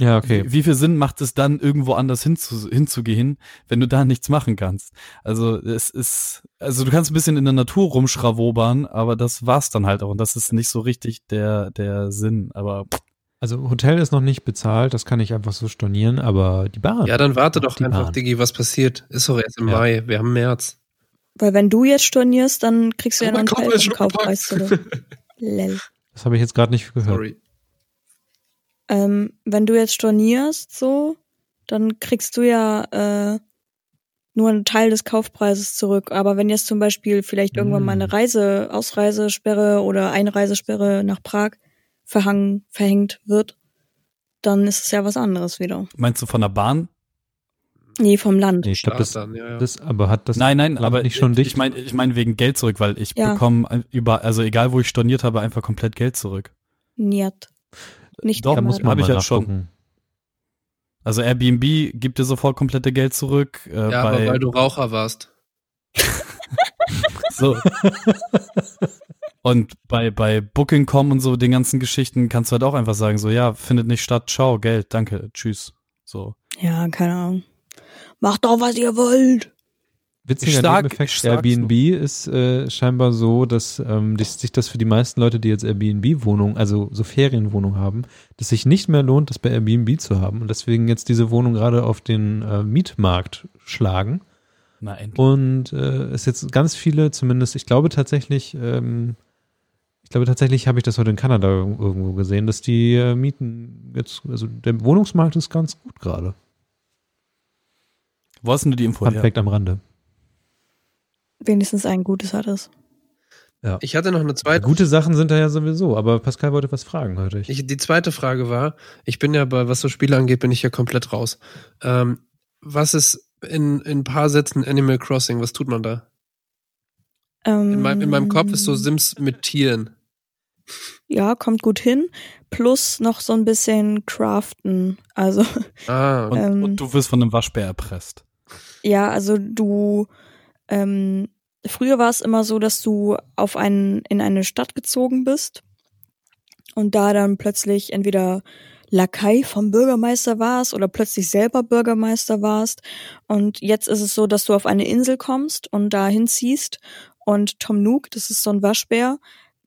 Ja, okay. Wie, wie viel Sinn macht es dann, irgendwo anders hinzu, hinzugehen, wenn du da nichts machen kannst? Also es ist, also du kannst ein bisschen in der Natur rumschrawobern, aber das war's dann halt auch. Und das ist nicht so richtig der, der Sinn. Aber Also Hotel ist noch nicht bezahlt, das kann ich einfach so stornieren, aber die Bahn. ja, dann warte doch einfach, Bahn. Diggi, was passiert. Ist doch erst im Ja. Mai, wir haben März. Weil wenn du jetzt stornierst, dann kriegst du ja Oh noch einen Teil vom Kaufpreis gepackt. zurück. Lel. Das habe ich jetzt gerade nicht gehört. Sorry. Ähm, wenn du jetzt stornierst, so, dann kriegst du ja äh, nur einen Teil des Kaufpreises zurück. Aber wenn jetzt zum Beispiel vielleicht irgendwann mal eine Reise, Ausreisesperre oder Einreisesperre nach Prag verhangen, verhängt wird, dann ist es ja was anderes wieder. meinst du von der Bahn? Nee, vom Land. Nee, ich glaube, das, dann, ja, ja. das, aber hat das nein, nein, aber nicht schon ich, dicht? ich meine, ich meine wegen Geld zurück, weil ich Ja. bekomme über, also egal wo ich storniert habe, einfach komplett Geld zurück. Niet. Nicht Doch, muss man Hab ich mal ja schon. Also Airbnb gibt dir sofort komplette Geld zurück. Äh, ja, bei, aber weil du Raucher warst. So. und bei, bei Booking.com und so den ganzen Geschichten kannst du halt auch einfach sagen, so, ja, findet nicht statt, ciao, Geld, danke, tschüss. So. Ja, keine Ahnung. Macht doch, was ihr wollt. Witziger Nebeneffekt, Airbnb ist äh, scheinbar so, dass ähm, dass sich das für die meisten Leute, die jetzt Airbnb-Wohnungen, also so Ferienwohnungen haben, dass sich nicht mehr lohnt, das bei Airbnb zu haben und deswegen jetzt diese Wohnung gerade auf den äh, Mietmarkt schlagen Na, endlich. und äh, es jetzt ganz viele, zumindest, ich glaube tatsächlich, ähm, ich glaube tatsächlich habe ich das heute in Kanada irgendwo gesehen, dass die äh, Mieten jetzt, also der Wohnungsmarkt ist ganz gut gerade. Wo hast denn du die Info Fun her? Fact am Rande. Wenigstens ein gutes hat es. Ich hatte noch eine zweite Gute Sachen sind da ja sowieso, aber Pascal wollte was fragen heute. Ich, Ich, die zweite Frage war, ich bin ja bei, was so Spiele angeht, bin ich ja komplett raus. Ähm, was ist in, in ein paar Sätzen Animal Crossing? Was tut man da? Ähm, In, meinem in meinem Kopf ist so Sims mit Tieren. Ja, kommt gut hin. Plus noch so ein bisschen Craften. Also, Ah, Und, ähm, und du wirst von einem Waschbär erpresst. ja, also du, ähm, früher war es immer so, dass du auf einen, in eine Stadt gezogen bist und da dann plötzlich entweder Lakai vom Bürgermeister warst oder plötzlich selber Bürgermeister warst. Und jetzt ist es so, dass du auf eine Insel kommst und dahin ziehst. Und Tom Nook, das ist so ein Waschbär,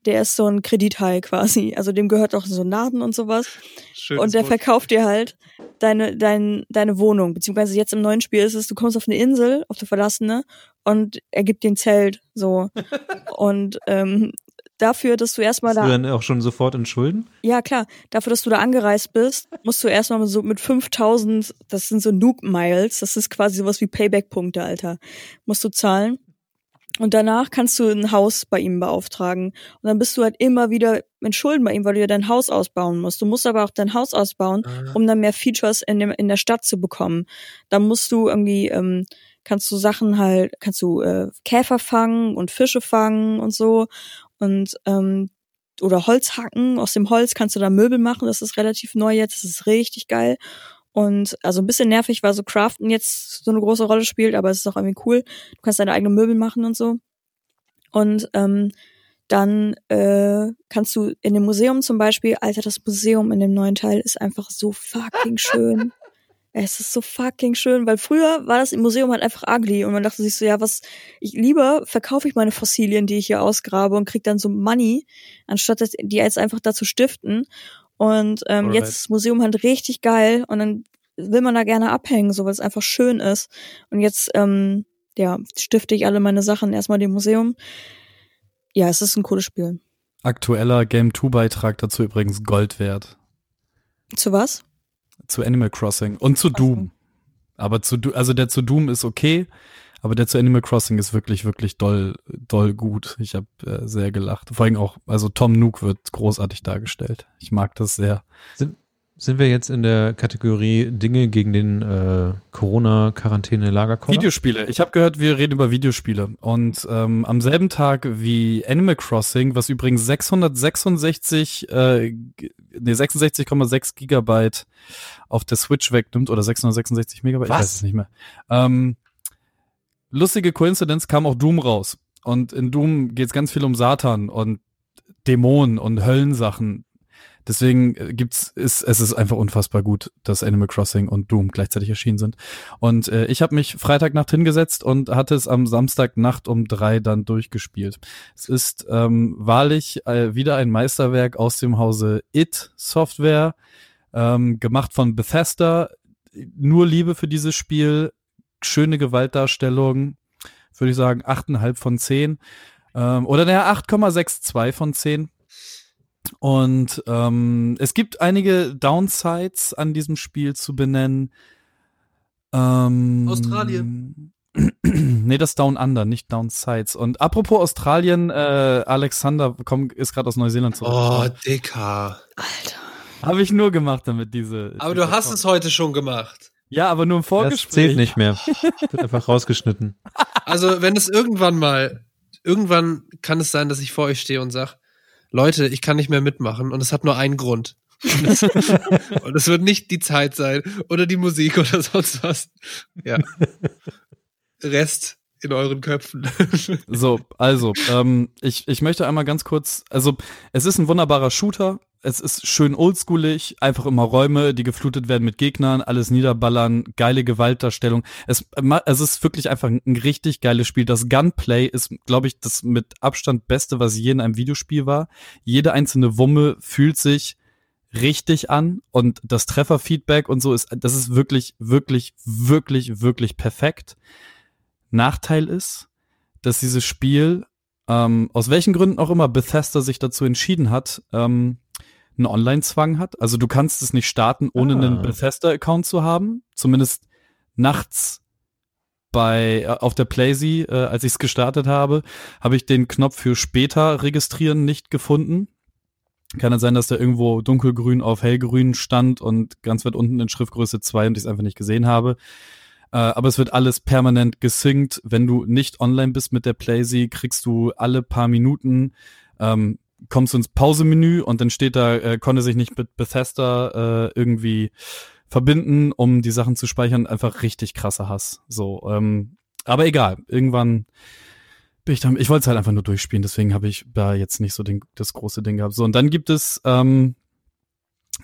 der ist so ein Kredithai quasi. Also dem gehört auch so ein Laden und sowas. schönes Und der Wort. verkauft dir halt deine, dein, deine Wohnung. Beziehungsweise jetzt im neuen Spiel ist es, du kommst auf eine Insel, auf eine verlassene, und er gibt dir ein Zelt, so. und ähm, dafür, dass du erstmal Bist du da, dann auch schon sofort in Schulden? ja klar, dafür, dass du da angereist bist, musst du erstmal so mit 5000, das sind so Nuke Miles, das ist quasi sowas wie Payback-Punkte, Alter, musst du zahlen. Und danach kannst du ein Haus bei ihm beauftragen. Und dann bist du halt immer wieder in Schulden bei ihm, weil du ja dein Haus ausbauen musst. Du musst aber auch dein Haus ausbauen, Ah, um dann mehr Features in, dem, in der Stadt zu bekommen. Da musst du irgendwie, ähm, kannst du Sachen halt, kannst du äh, Käfer fangen und Fische fangen und so und ähm, oder Holz hacken. Aus dem Holz kannst du da Möbel machen. Das ist relativ neu jetzt. Das ist richtig geil. Und also ein bisschen nervig, weil so Craften jetzt so eine große Rolle spielt, aber es ist auch irgendwie cool. Du kannst deine eigenen Möbel machen und so. Und ähm, dann äh, kannst du in dem Museum zum Beispiel, Alter, das Museum in dem neuen Teil ist einfach so fucking schön. Es ist so fucking schön, weil früher war das im Museum halt einfach ugly und man dachte sich so, ja, was, ich lieber verkaufe ich meine Fossilien, die ich hier ausgrabe und krieg dann so Money, anstatt die jetzt einfach da zu stiften. Und ähm, Alright. jetzt ist das Museum halt richtig geil und dann will man da gerne abhängen, so weil es einfach schön ist. Und jetzt ähm, ja, stifte ich alle meine Sachen erstmal dem Museum. Ja, es ist ein cooles Spiel. Aktueller Game 2 Beitrag dazu übrigens Gold wert. Zu was? Zu Animal Crossing und zu Doom. Aber zu, also der zu Doom ist okay, aber der zu Animal Crossing ist wirklich, wirklich doll, doll gut. Ich habe äh, sehr gelacht. Vor allem auch, also Tom Nook wird großartig dargestellt. Ich mag das sehr. Sind, sind wir jetzt in der Kategorie Dinge gegen den äh, Corona-Quarantäne-Lagerkoller? Videospiele. Ich habe gehört, wir reden über Videospiele. Und ähm, am selben Tag wie Animal Crossing, was übrigens 666, äh, nee, 66,6 Gigabyte auf der Switch wegnimmt oder 666 Megabyte, Was? ich weiß es nicht mehr. Ähm, lustige Coincidence kam auch Doom raus. Und in Doom geht es ganz viel um Satan und Dämonen und Höllensachen. Deswegen äh, gibt's ist es ist einfach unfassbar gut, dass Animal Crossing und Doom gleichzeitig erschienen sind. Und äh, ich habe mich Freitagnacht hingesetzt und hatte es am Samstagnacht um drei dann durchgespielt. Es ist ähm, wahrlich äh, wieder ein Meisterwerk aus dem Hause It Software, ähm, gemacht von Bethesda. Nur Liebe für dieses Spiel, schöne Gewaltdarstellung, würde ich sagen 8,5 von 10. Ähm, oder naja, 8,62 von 10. Und ähm, es gibt einige Downsides an diesem Spiel zu benennen. Ähm, Australien. nee, das Down Under, nicht Downsides. Und apropos Australien, äh, Alexander komm, ist gerade aus Neuseeland zurück. Oh, Dicker. Alter. Habe ich nur gemacht, damit diese. Aber diese du hast es heute schon gemacht. Ja, aber nur im Das Vorgespräch. zählt nicht mehr. Wird einfach rausgeschnitten. Also, wenn es irgendwann mal, irgendwann kann es sein, dass ich vor euch stehe und sag, Leute, ich kann nicht mehr mitmachen und es hat nur einen Grund. Und es, und es wird nicht die Zeit sein oder die Musik oder sonst was. Ja. Rest in euren Köpfen. So, also, ähm, ich, ich möchte einmal ganz kurz, also es ist ein wunderbarer Shooter, es ist schön oldschoolig, einfach immer Räume, die geflutet werden mit Gegnern, alles niederballern, geile Gewaltdarstellung. Es, es ist wirklich einfach ein, ein richtig geiles Spiel. Das Gunplay ist, glaube ich, das mit Abstand Beste, was je in einem Videospiel war. Jede einzelne Wumme fühlt sich richtig an und das Trefferfeedback und so ist, das ist wirklich, wirklich, wirklich, wirklich perfekt. Nachteil ist, dass dieses Spiel, ähm, aus welchen Gründen auch immer Bethesda sich dazu entschieden hat, ähm, einen Online-Zwang hat. Also du kannst es nicht starten, ohne Ah. einen Bethesda-Account zu haben. Zumindest nachts bei äh, auf der Playsee, äh, als ich es gestartet habe, habe ich den Knopf für später registrieren nicht gefunden. Kann es sein, dass der irgendwo dunkelgrün auf hellgrün stand und ganz weit unten in Schriftgröße 2 und ich es einfach nicht gesehen habe. Äh, aber es wird alles permanent gesynkt. Wenn du nicht online bist mit der Playsee, kriegst du alle paar Minuten, ähm, kommst du ins Pausemenü und dann steht da, äh, konnte sich nicht mit Bethesda äh, irgendwie verbinden, um die Sachen zu speichern. Einfach richtig krasser Hass. So, ähm, aber egal. Irgendwann bin ich dann, ich wollte es halt einfach nur durchspielen, deswegen habe ich da jetzt nicht so den, das große Ding gehabt. So, und dann gibt es ähm,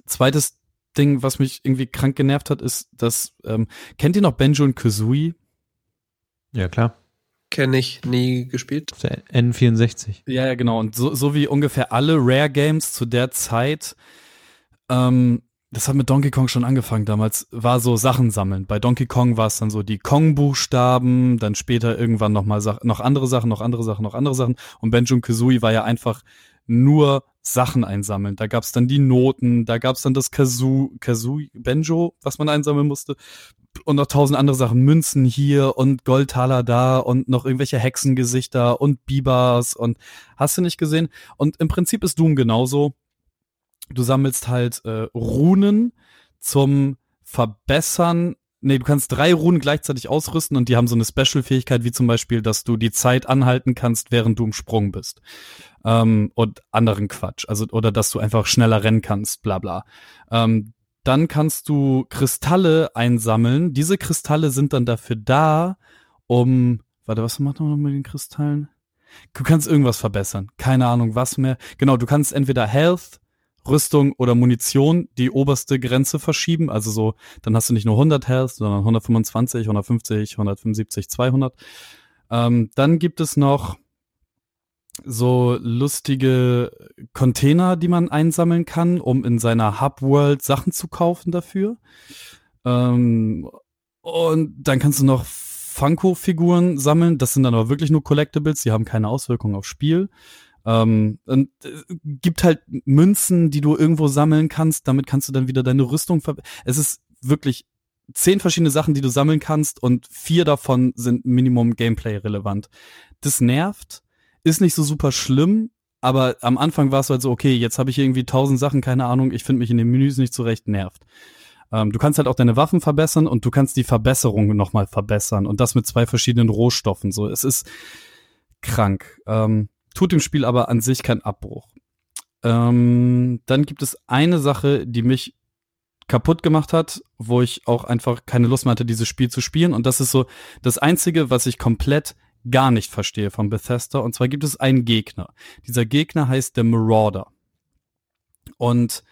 zweites Ding, was mich irgendwie krank genervt hat, ist, dass, ähm, kennt ihr noch Benjo und Kazooie? Ja, klar. Kenne ich, nie gespielt. Der N64. Ja, ja, genau. Und so, so wie ungefähr alle Rare Games zu der Zeit, ähm, das hat mit Donkey Kong schon angefangen damals, war so Sachen sammeln. Bei Donkey Kong war es dann so die Kong-Buchstaben, dann später irgendwann noch mal noch andere Sachen, noch andere Sachen, noch andere Sachen. Und Benjo und Kazooie war ja einfach nur Sachen einsammeln. Da gab's dann die Noten, da gab's dann das Kazoo, Kazoo, Benjo, was man einsammeln musste. Und noch tausend andere Sachen. Münzen hier und Goldtaler da und noch irgendwelche Hexengesichter und Bibas und hast du nicht gesehen? Und im Prinzip ist Doom genauso. Du sammelst halt äh, Runen zum Verbessern. Nee, du kannst drei Runen gleichzeitig ausrüsten und die haben so eine Special-Fähigkeit, wie zum Beispiel, dass du die Zeit anhalten kannst, während du im Sprung bist. Ähm, und anderen Quatsch. Also, oder dass du einfach schneller rennen kannst, bla bla. Ähm, dann kannst du Kristalle einsammeln. Diese Kristalle sind dann dafür da, um. Warte, was macht man noch mit den Kristallen? Du kannst irgendwas verbessern. Keine Ahnung, was mehr. Genau, du kannst entweder Health, Rüstung oder Munition die oberste Grenze verschieben. Also so, dann hast du nicht nur 100 Health, sondern 125, 150, 175, 200. Ähm, dann gibt es noch so lustige Container, die man einsammeln kann, um in seiner Hub-World Sachen zu kaufen dafür. Ähm, und dann kannst du noch Funko-Figuren sammeln. Das sind dann aber wirklich nur Collectibles, die haben keine Auswirkungen aufs Spiel. Ähm, und äh, gibt halt Münzen, die du irgendwo sammeln kannst. Damit kannst du dann wieder deine Rüstung ver Es ist wirklich zehn verschiedene Sachen, die du sammeln kannst und vier davon sind Minimum Gameplay relevant. Das nervt, ist nicht so super schlimm, aber am Anfang war es halt so, okay, jetzt habe ich irgendwie tausend Sachen, keine Ahnung, ich finde mich in den Menüs nicht zurecht, nervt. Ähm, du kannst halt auch deine Waffen verbessern und du kannst die Verbesserung nochmal verbessern und das mit zwei verschiedenen Rohstoffen. So, es ist krank. Ähm, tut dem Spiel aber an sich keinen Abbruch. Ähm, dann gibt es eine Sache, die mich kaputt gemacht hat, wo ich auch einfach keine Lust mehr hatte, dieses Spiel zu spielen. Und das ist so das Einzige, was ich komplett gar nicht verstehe von Bethesda. Und zwar gibt es einen Gegner. Dieser Gegner heißt der Marauder. Und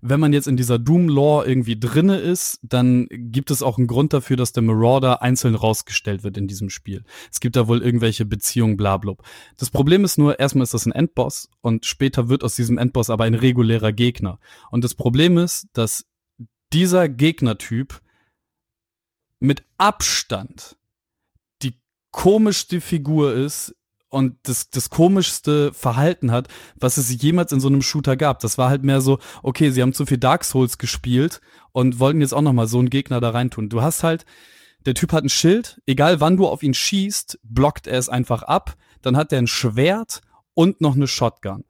wenn man jetzt in dieser Doom-Lore irgendwie drinne ist, dann gibt es auch einen Grund dafür, dass der Marauder einzeln rausgestellt wird in diesem Spiel. Es gibt da wohl irgendwelche Beziehungen, blablub. Das Problem ist nur, erstmal ist das ein Endboss und später wird aus diesem Endboss aber ein regulärer Gegner. Und das Problem ist, dass dieser Gegnertyp mit Abstand die komischste Figur ist und das, das komischste Verhalten hat, was es jemals in so einem Shooter gab. Das war halt mehr so, okay, sie haben zu viel Dark Souls gespielt und wollten jetzt auch noch mal so einen Gegner da reintun. Du hast halt, der Typ hat ein Schild, egal wann du auf ihn schießt, blockt er es einfach ab, dann hat er ein Schwert und noch eine Shotgun.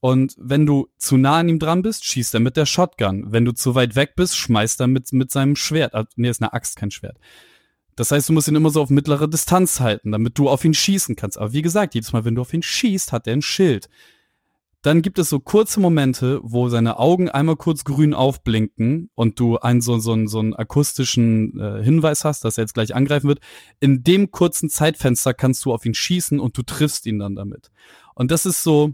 Und wenn du zu nah an ihm dran bist, schießt er mit der Shotgun. Wenn du zu weit weg bist, schmeißt er mit, mit seinem Schwert. Also, nee, ist eine Axt, kein Schwert. Das heißt, du musst ihn immer so auf mittlere Distanz halten, damit du auf ihn schießen kannst. Aber wie gesagt, jedes Mal, wenn du auf ihn schießt, hat er ein Schild. Dann gibt es so kurze Momente, wo seine Augen einmal kurz grün aufblinken und du einen so, so, so einen akustischen äh, Hinweis hast, dass er jetzt gleich angreifen wird. In dem kurzen Zeitfenster kannst du auf ihn schießen und du triffst ihn dann damit. Und das ist so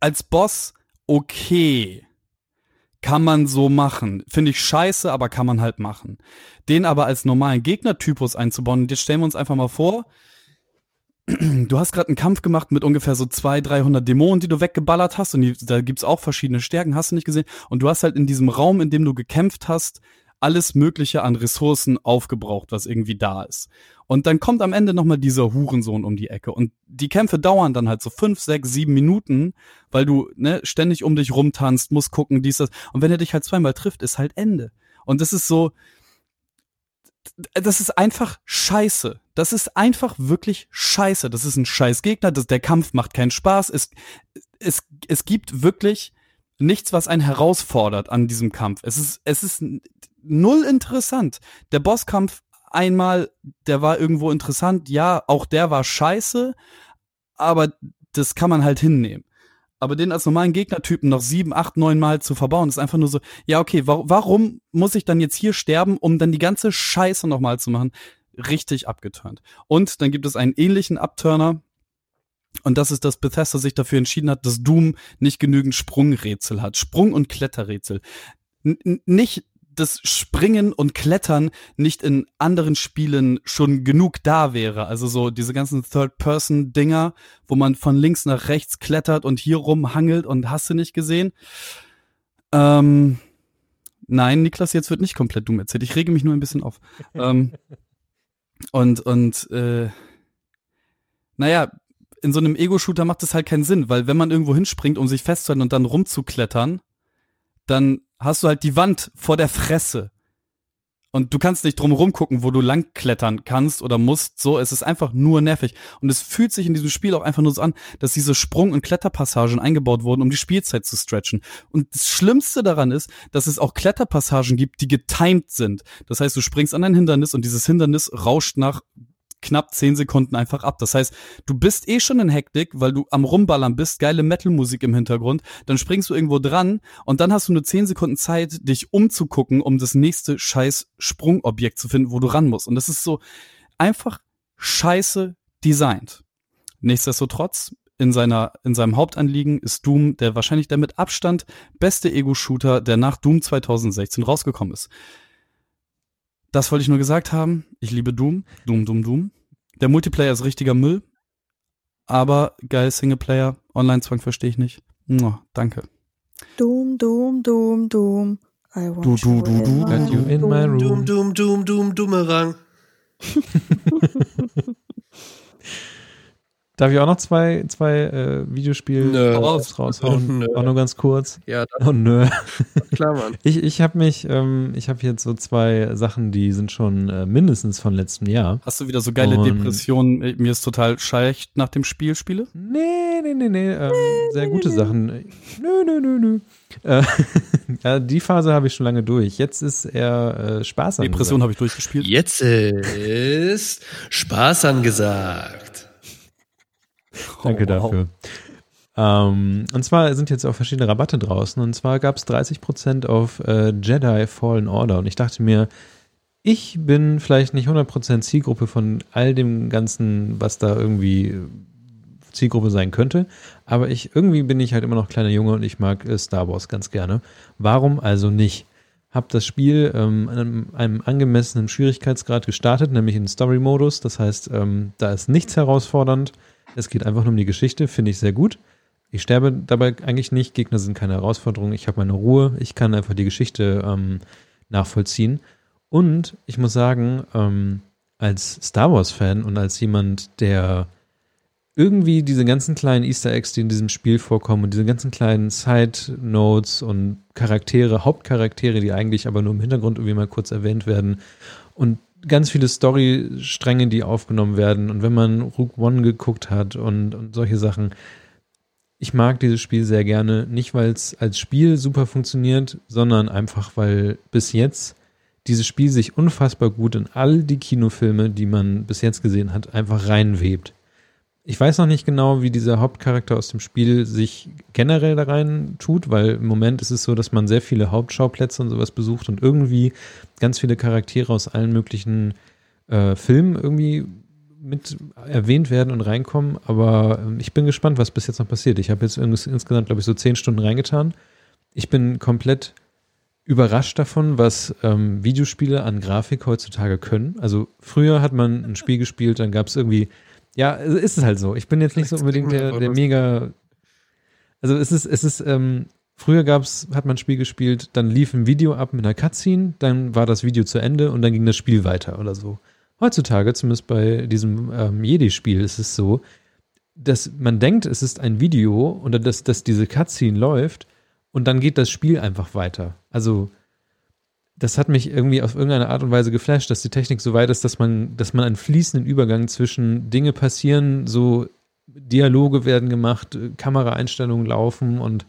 als Boss okay kann man so machen. Finde ich scheiße, aber kann man halt machen. Den aber als normalen Gegnertypus einzubauen, jetzt stellen wir uns einfach mal vor, du hast gerade einen Kampf gemacht mit ungefähr so 200, 300 Dämonen, die du weggeballert hast und die, da gibt's auch verschiedene Stärken, hast du nicht gesehen. Und du hast halt in diesem Raum, in dem du gekämpft hast, alles Mögliche an Ressourcen aufgebraucht, was irgendwie da ist. Und dann kommt am Ende nochmal dieser Hurensohn um die Ecke. Und die Kämpfe dauern dann halt so fünf, sechs, sieben Minuten, weil du ne, ständig um dich rumtanzt, musst gucken, dies, das. Und wenn er dich halt zweimal trifft, ist halt Ende. Und das ist so, das ist einfach scheiße. Das ist einfach wirklich scheiße. Das ist ein scheiß Gegner. Das, der Kampf macht keinen Spaß. Es, es, es gibt wirklich nichts, was einen herausfordert an diesem Kampf. Es ist, es ist null interessant. Der Bosskampf einmal, der war irgendwo interessant. Ja, auch der war scheiße, aber das kann man halt hinnehmen. Aber den als normalen Gegnertypen noch sieben, acht, neun Mal zu verbauen, ist einfach nur so, ja, okay, wa warum muss ich dann jetzt hier sterben, um dann die ganze Scheiße nochmal zu machen? Richtig abgeturnt. Und dann gibt es einen ähnlichen Abturner, und das ist, dass Bethesda sich dafür entschieden hat, dass Doom nicht genügend Sprungrätsel hat. Sprung- und Kletterrätsel. N nicht das Springen und Klettern nicht in anderen Spielen schon genug da wäre. Also so diese ganzen Third-Person-Dinger, wo man von links nach rechts klettert und hier rumhangelt und hast du nicht gesehen. Ähm, nein, Niklas, jetzt wird nicht komplett dumm erzählt. Ich rege mich nur ein bisschen auf. ähm, und, und, äh, naja, in so einem Ego-Shooter macht das halt keinen Sinn, weil wenn man irgendwo hinspringt, um sich festzuhalten und dann rumzuklettern, dann hast du halt die Wand vor der Fresse. Und du kannst nicht drumherum gucken, wo du lang klettern kannst oder musst. So, es ist einfach nur nervig. Und es fühlt sich in diesem Spiel auch einfach nur so an, dass diese Sprung- und Kletterpassagen eingebaut wurden, um die Spielzeit zu stretchen. Und das Schlimmste daran ist, dass es auch Kletterpassagen gibt, die getimed sind. Das heißt, du springst an ein Hindernis und dieses Hindernis rauscht nach knapp zehn Sekunden einfach ab. Das heißt, du bist eh schon in Hektik, weil du am Rumballern bist, geile Metal-Musik im Hintergrund, dann springst du irgendwo dran und dann hast du nur zehn Sekunden Zeit, dich umzugucken, um das nächste scheiß Sprungobjekt zu finden, wo du ran musst. Und das ist so einfach scheiße designt. Nichtsdestotrotz, in seiner, in seinem Hauptanliegen ist Doom der wahrscheinlich der mit Abstand beste Ego-Shooter, der nach Doom 2016 rausgekommen ist. Das wollte ich nur gesagt haben. Ich liebe Doom. Doom, Doom, Doom. Der Multiplayer ist richtiger Müll. Aber geil Singleplayer. Online-Zwang verstehe ich nicht. Mua, danke. Doom, Doom, Doom, Doom. I want Du, du, du, du. Got you in my room. Doom, doom, doom, doom, Dummerang. Darf ich auch noch zwei, zwei äh, Videospiele raus, raushauen? Nö. Auch nur ganz kurz. Ja, Oh nö. klar, Mann. Ich, ich habe mich, ähm, ich habe jetzt so zwei Sachen, die sind schon äh, mindestens von letztem Jahr. Hast du wieder so geile Und- Depressionen? Mir ist total schlecht nach dem Spiel spiele? Nee, nee, nee, nee. Ähm, sehr gute Sachen. Nö, nö, nö, nö. Äh, ja, die Phase habe ich schon lange durch. Jetzt ist eher äh, Spaß angesagt. Depression habe ich durchgespielt. Jetzt ist Spaß angesagt. Danke Oh, wow. dafür. Ähm, und zwar sind jetzt auch verschiedene Rabatte draußen. Und zwar gab es 30% auf äh, Jedi Fallen Order. Und ich dachte mir, ich bin vielleicht nicht 100% Zielgruppe von all dem Ganzen, was da irgendwie Zielgruppe sein könnte. Aber ich irgendwie bin ich halt immer noch kleiner Junge und ich mag äh, Star Wars ganz gerne. Warum also nicht? Hab das Spiel ähm, an einem, einem angemessenen Schwierigkeitsgrad gestartet, nämlich in Story-Modus. Das heißt, ähm, da ist nichts herausfordernd. Es geht einfach nur um die Geschichte, finde ich sehr gut. Ich sterbe dabei eigentlich nicht. Gegner sind keine Herausforderung. Ich habe meine Ruhe. Ich kann einfach die Geschichte ähm, nachvollziehen. Und ich muss sagen, ähm, als Star Wars-Fan und als jemand, der irgendwie diese ganzen kleinen Easter Eggs, die in diesem Spiel vorkommen und diese ganzen kleinen Side-Notes und Charaktere, Hauptcharaktere, die eigentlich aber nur im Hintergrund irgendwie mal kurz erwähnt werden und ganz viele Story-Stränge, die aufgenommen werden und wenn man Rook One geguckt hat und, und solche Sachen, ich mag dieses Spiel sehr gerne, nicht weil es als Spiel super funktioniert, sondern einfach, weil bis jetzt dieses Spiel sich unfassbar gut in all die Kinofilme, die man bis jetzt gesehen hat, einfach reinwebt. Ich weiß noch nicht genau, wie dieser Hauptcharakter aus dem Spiel sich generell da rein tut, weil im Moment ist es so, dass man sehr viele Hauptschauplätze und sowas besucht und irgendwie ganz viele Charaktere aus allen möglichen äh, Filmen irgendwie mit erwähnt werden und reinkommen. Aber ähm, ich bin gespannt, was bis jetzt noch passiert. Ich habe jetzt ins- insgesamt, glaube ich, so zehn Stunden reingetan. Ich bin komplett überrascht davon, was ähm, Videospiele an Grafik heutzutage können. Also früher hat man ein Spiel gespielt, dann gab es irgendwie, ja, es ist es halt so. Ich bin jetzt nicht so unbedingt der, der mega, also es ist, es ist, ähm, früher gab's, hat man ein Spiel gespielt, dann lief ein Video ab mit einer Cutscene, dann war das Video zu Ende und dann ging das Spiel weiter oder so. Heutzutage, zumindest bei diesem ähm, Jedi-Spiel, ist es so, dass man denkt, es ist ein Video oder dass, dass diese Cutscene läuft und dann geht das Spiel einfach weiter. Also das hat mich irgendwie auf irgendeine Art und Weise geflasht, dass die Technik so weit ist, dass man, dass man einen fließenden Übergang zwischen Dinge passieren, so Dialoge werden gemacht, Kameraeinstellungen laufen und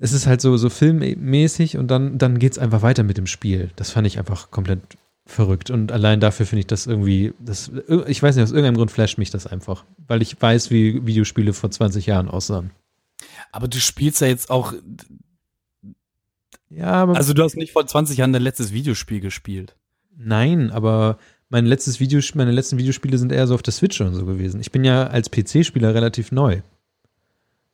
es ist halt so, so filmmäßig und dann, dann geht's einfach weiter mit dem Spiel. Das fand ich einfach komplett verrückt und allein dafür finde ich das irgendwie, das, ich weiß nicht, aus irgendeinem Grund flasht mich das einfach, weil ich weiß, wie Videospiele vor 20 Jahren aussahen. Aber du spielst ja jetzt auch, Ja, aber also du hast nicht vor 20 Jahren dein letztes Videospiel gespielt. Nein, aber mein letztes Video, meine letzten Videospiele sind eher so auf der Switch und so gewesen. Ich bin ja als PC-Spieler relativ neu.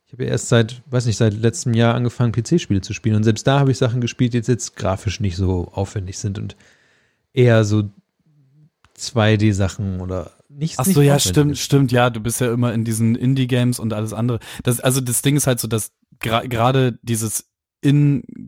Ich habe ja erst seit, weiß nicht, seit letztem Jahr angefangen, PC-Spiele zu spielen. Und selbst da habe ich Sachen gespielt, die jetzt, jetzt grafisch nicht so aufwendig sind und eher so 2D-Sachen oder nicht. Ach nicht so, ja, aufwendig stimmt, ist. stimmt, ja, du bist ja immer in diesen Indie-Games und alles andere. Das, also das Ding ist halt so, dass gra- gerade dieses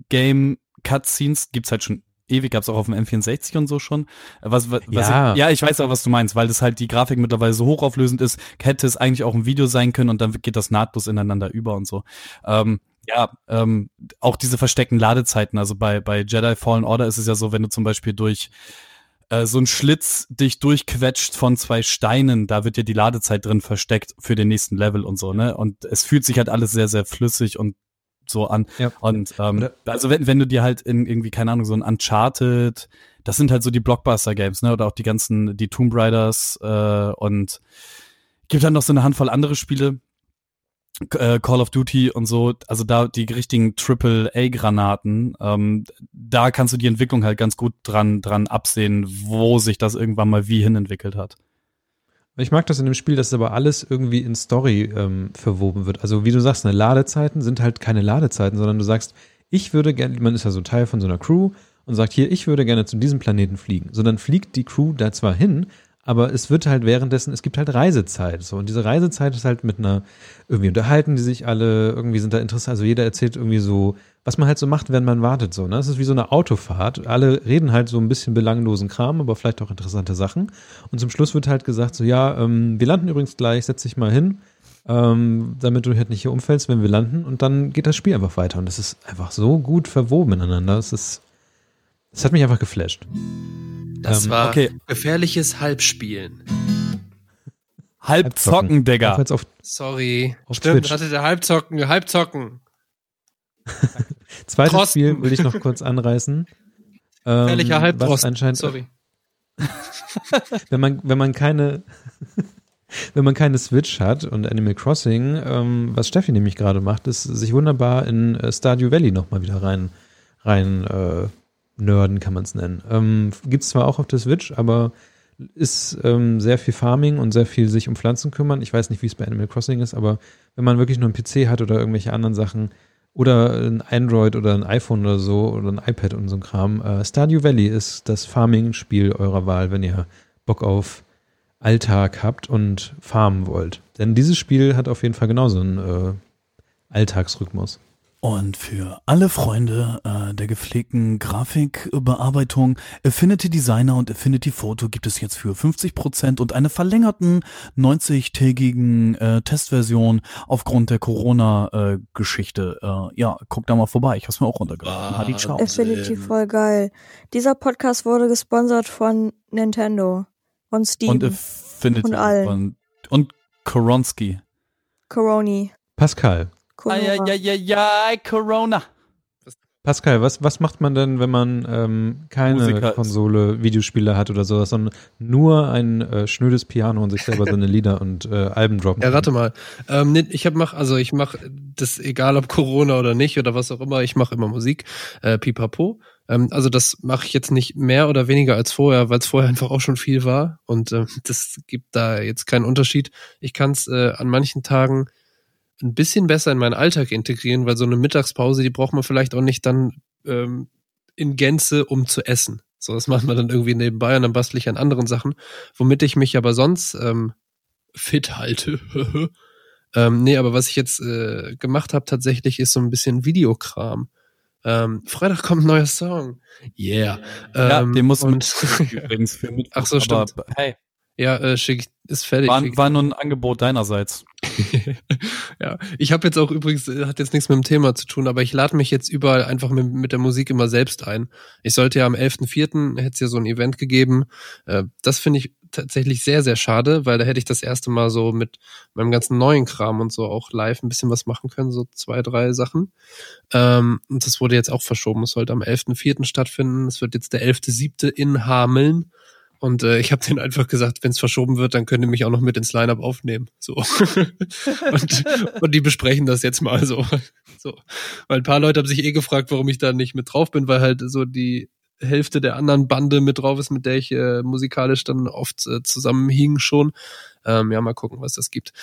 In-Game-Cutscenes gibt's halt schon ewig, gab's auch auf dem M64 und so schon. Was, was, Ja. ich, ja, ich weiß auch, was du meinst, weil das halt die Grafik mittlerweile so hochauflösend ist, hätte es eigentlich auch ein Video sein können und dann geht das nahtlos ineinander über und so. Ähm, ja, ähm, auch diese versteckten Ladezeiten, also bei, bei Jedi Fallen Order ist es ja so, wenn du zum Beispiel durch äh, so ein Schlitz dich durchquetscht von zwei Steinen, da wird ja die Ladezeit drin versteckt für den nächsten Level und so, ne? Und es fühlt sich halt alles sehr, sehr flüssig und so an. Ja. Und ähm, also wenn, wenn du dir halt in irgendwie, keine Ahnung, so ein Uncharted, das sind halt so die Blockbuster-Games, ne? Oder auch die ganzen, die Tomb Raiders äh, und gibt dann noch so eine Handvoll andere Spiele, äh, Call of Duty und so, also da die richtigen Triple-A-Granaten, ähm, da kannst du die Entwicklung halt ganz gut dran, dran absehen, wo sich das irgendwann mal wie hin entwickelt hat. Ich mag das in dem Spiel, dass aber alles irgendwie in Story ähm, verwoben wird. Also wie du sagst, ne, Ladezeiten sind halt keine Ladezeiten, sondern du sagst, ich würde gerne, man ist ja so Teil von so einer Crew und sagt hier, ich würde gerne zu diesem Planeten fliegen. So dann fliegt die Crew da zwar hin, aber es wird halt währenddessen, es gibt halt Reisezeit. So, und diese Reisezeit ist halt mit einer, irgendwie unterhalten die sich alle, irgendwie sind da interessant, also jeder erzählt irgendwie so, was man halt so macht, wenn man wartet, so, ne? Das ist wie so eine Autofahrt. Alle reden halt so ein bisschen belanglosen Kram, aber vielleicht auch interessante Sachen. Und zum Schluss wird halt gesagt, so, ja, ähm, wir landen übrigens gleich, setz dich mal hin, ähm, damit du halt nicht hier umfällst, wenn wir landen. Und dann geht das Spiel einfach weiter. Und das ist einfach so gut verwoben ineinander. Das ist, das hat mich einfach geflasht. Das Ähm, war okay. gefährliches Halbspielen. Halbzocken, Digga. auf Sorry. Auf Stimmt, Twitch. hatte der Halbzocken, Halbzocken. zweites Drosten. Spiel will ich noch kurz anreißen. Ähm, Gefährlicher was Halbdrosten. anscheinend, Sorry. wenn man, wenn man keine, wenn man keine Switch hat und Animal Crossing, ähm, was Steffi nämlich gerade macht, ist sich wunderbar in äh, Stardew Valley nochmal wieder rein, rein äh, nerden, kann man es nennen. Ähm, Gibt es zwar auch auf der Switch, aber ist ähm, sehr viel Farming und sehr viel sich um Pflanzen kümmern. Ich weiß nicht, wie es bei Animal Crossing ist, aber wenn man wirklich nur einen PC hat oder irgendwelche anderen Sachen oder ein Android oder ein iPhone oder so oder ein iPad und so ein Kram, äh, Stardew Valley ist das Farming-Spiel eurer Wahl, wenn ihr Bock auf Alltag habt und farmen wollt. Denn dieses Spiel hat auf jeden Fall genauso einen äh, Alltagsrhythmus. Und für alle Freunde äh, der gepflegten Grafikbearbeitung, Affinity Designer und Affinity Photo gibt es jetzt für 50% und eine verlängerten 90-tägigen äh, Testversion aufgrund der Corona-Geschichte. Äh, ja, guckt da mal vorbei. Ich hab's mir auch runtergeladen. Hadi, ciao. Affinity voll geil. Dieser Podcast wurde gesponsert von Nintendo und Steam. Und Affinity. Und allen. Und, und Koronski. Coroni. Pascal. Corona. Eieieiei, Corona. Pascal, was, was macht man denn, wenn man ähm, keine Musiker ist. Konsole, Videospiele hat oder sowas, sondern nur ein äh, schnödes Piano und sich selber seine Lieder und äh, Alben droppen Ja, warte mal. Ähm, nee, ich hab mach, also ich mach das egal ob Corona oder nicht oder was auch immer, ich mache immer Musik, äh, pipapo. Ähm, also das mache ich jetzt nicht mehr oder weniger als vorher, weil es vorher einfach auch schon viel war und ähm, das gibt da jetzt keinen Unterschied. Ich kann es äh, an manchen Tagen ein bisschen besser in meinen Alltag integrieren, weil so eine Mittagspause, die braucht man vielleicht auch nicht dann ähm, in Gänze, um zu essen. So, das macht man dann irgendwie nebenbei und dann bastel ich an anderen Sachen, womit ich mich aber sonst ähm, fit halte. ähm, nee, aber was ich jetzt äh, gemacht habe tatsächlich ist so ein bisschen Videokram. Ähm, Freitag kommt ein neuer Song. Yeah. Ja, Ähm, den muss man übrigens für Mittwoch. Ach so, aber, stimmt. Hey, Ja, äh, schick, ist fertig. war, war nur ein Angebot deinerseits. ja, ich habe jetzt auch übrigens, äh, hat jetzt nichts mit dem Thema zu tun, aber ich lade mich jetzt überall einfach mit, mit der Musik immer selbst ein. Ich sollte ja am 11.04. hätte es ja so ein Event gegeben. Äh, das finde ich tatsächlich sehr, sehr schade, weil da hätte ich das erste Mal so mit meinem ganzen neuen Kram und so auch live ein bisschen was machen können, so zwei, drei Sachen. Ähm, und das wurde jetzt auch verschoben. Es sollte am 11.04. stattfinden. Es wird jetzt der 11.07. in Hameln. Und äh, ich habe denen einfach gesagt, wenn es verschoben wird, dann könnt ihr mich auch noch mit ins Line-Up aufnehmen. So. und, und die besprechen das jetzt mal so. so. Weil ein paar Leute haben sich eh gefragt, warum ich da nicht mit drauf bin, weil halt so die Hälfte der anderen Bande mit drauf ist, mit der ich äh, musikalisch dann oft äh, zusammenhing schon. Ähm, ja, mal gucken, was das gibt.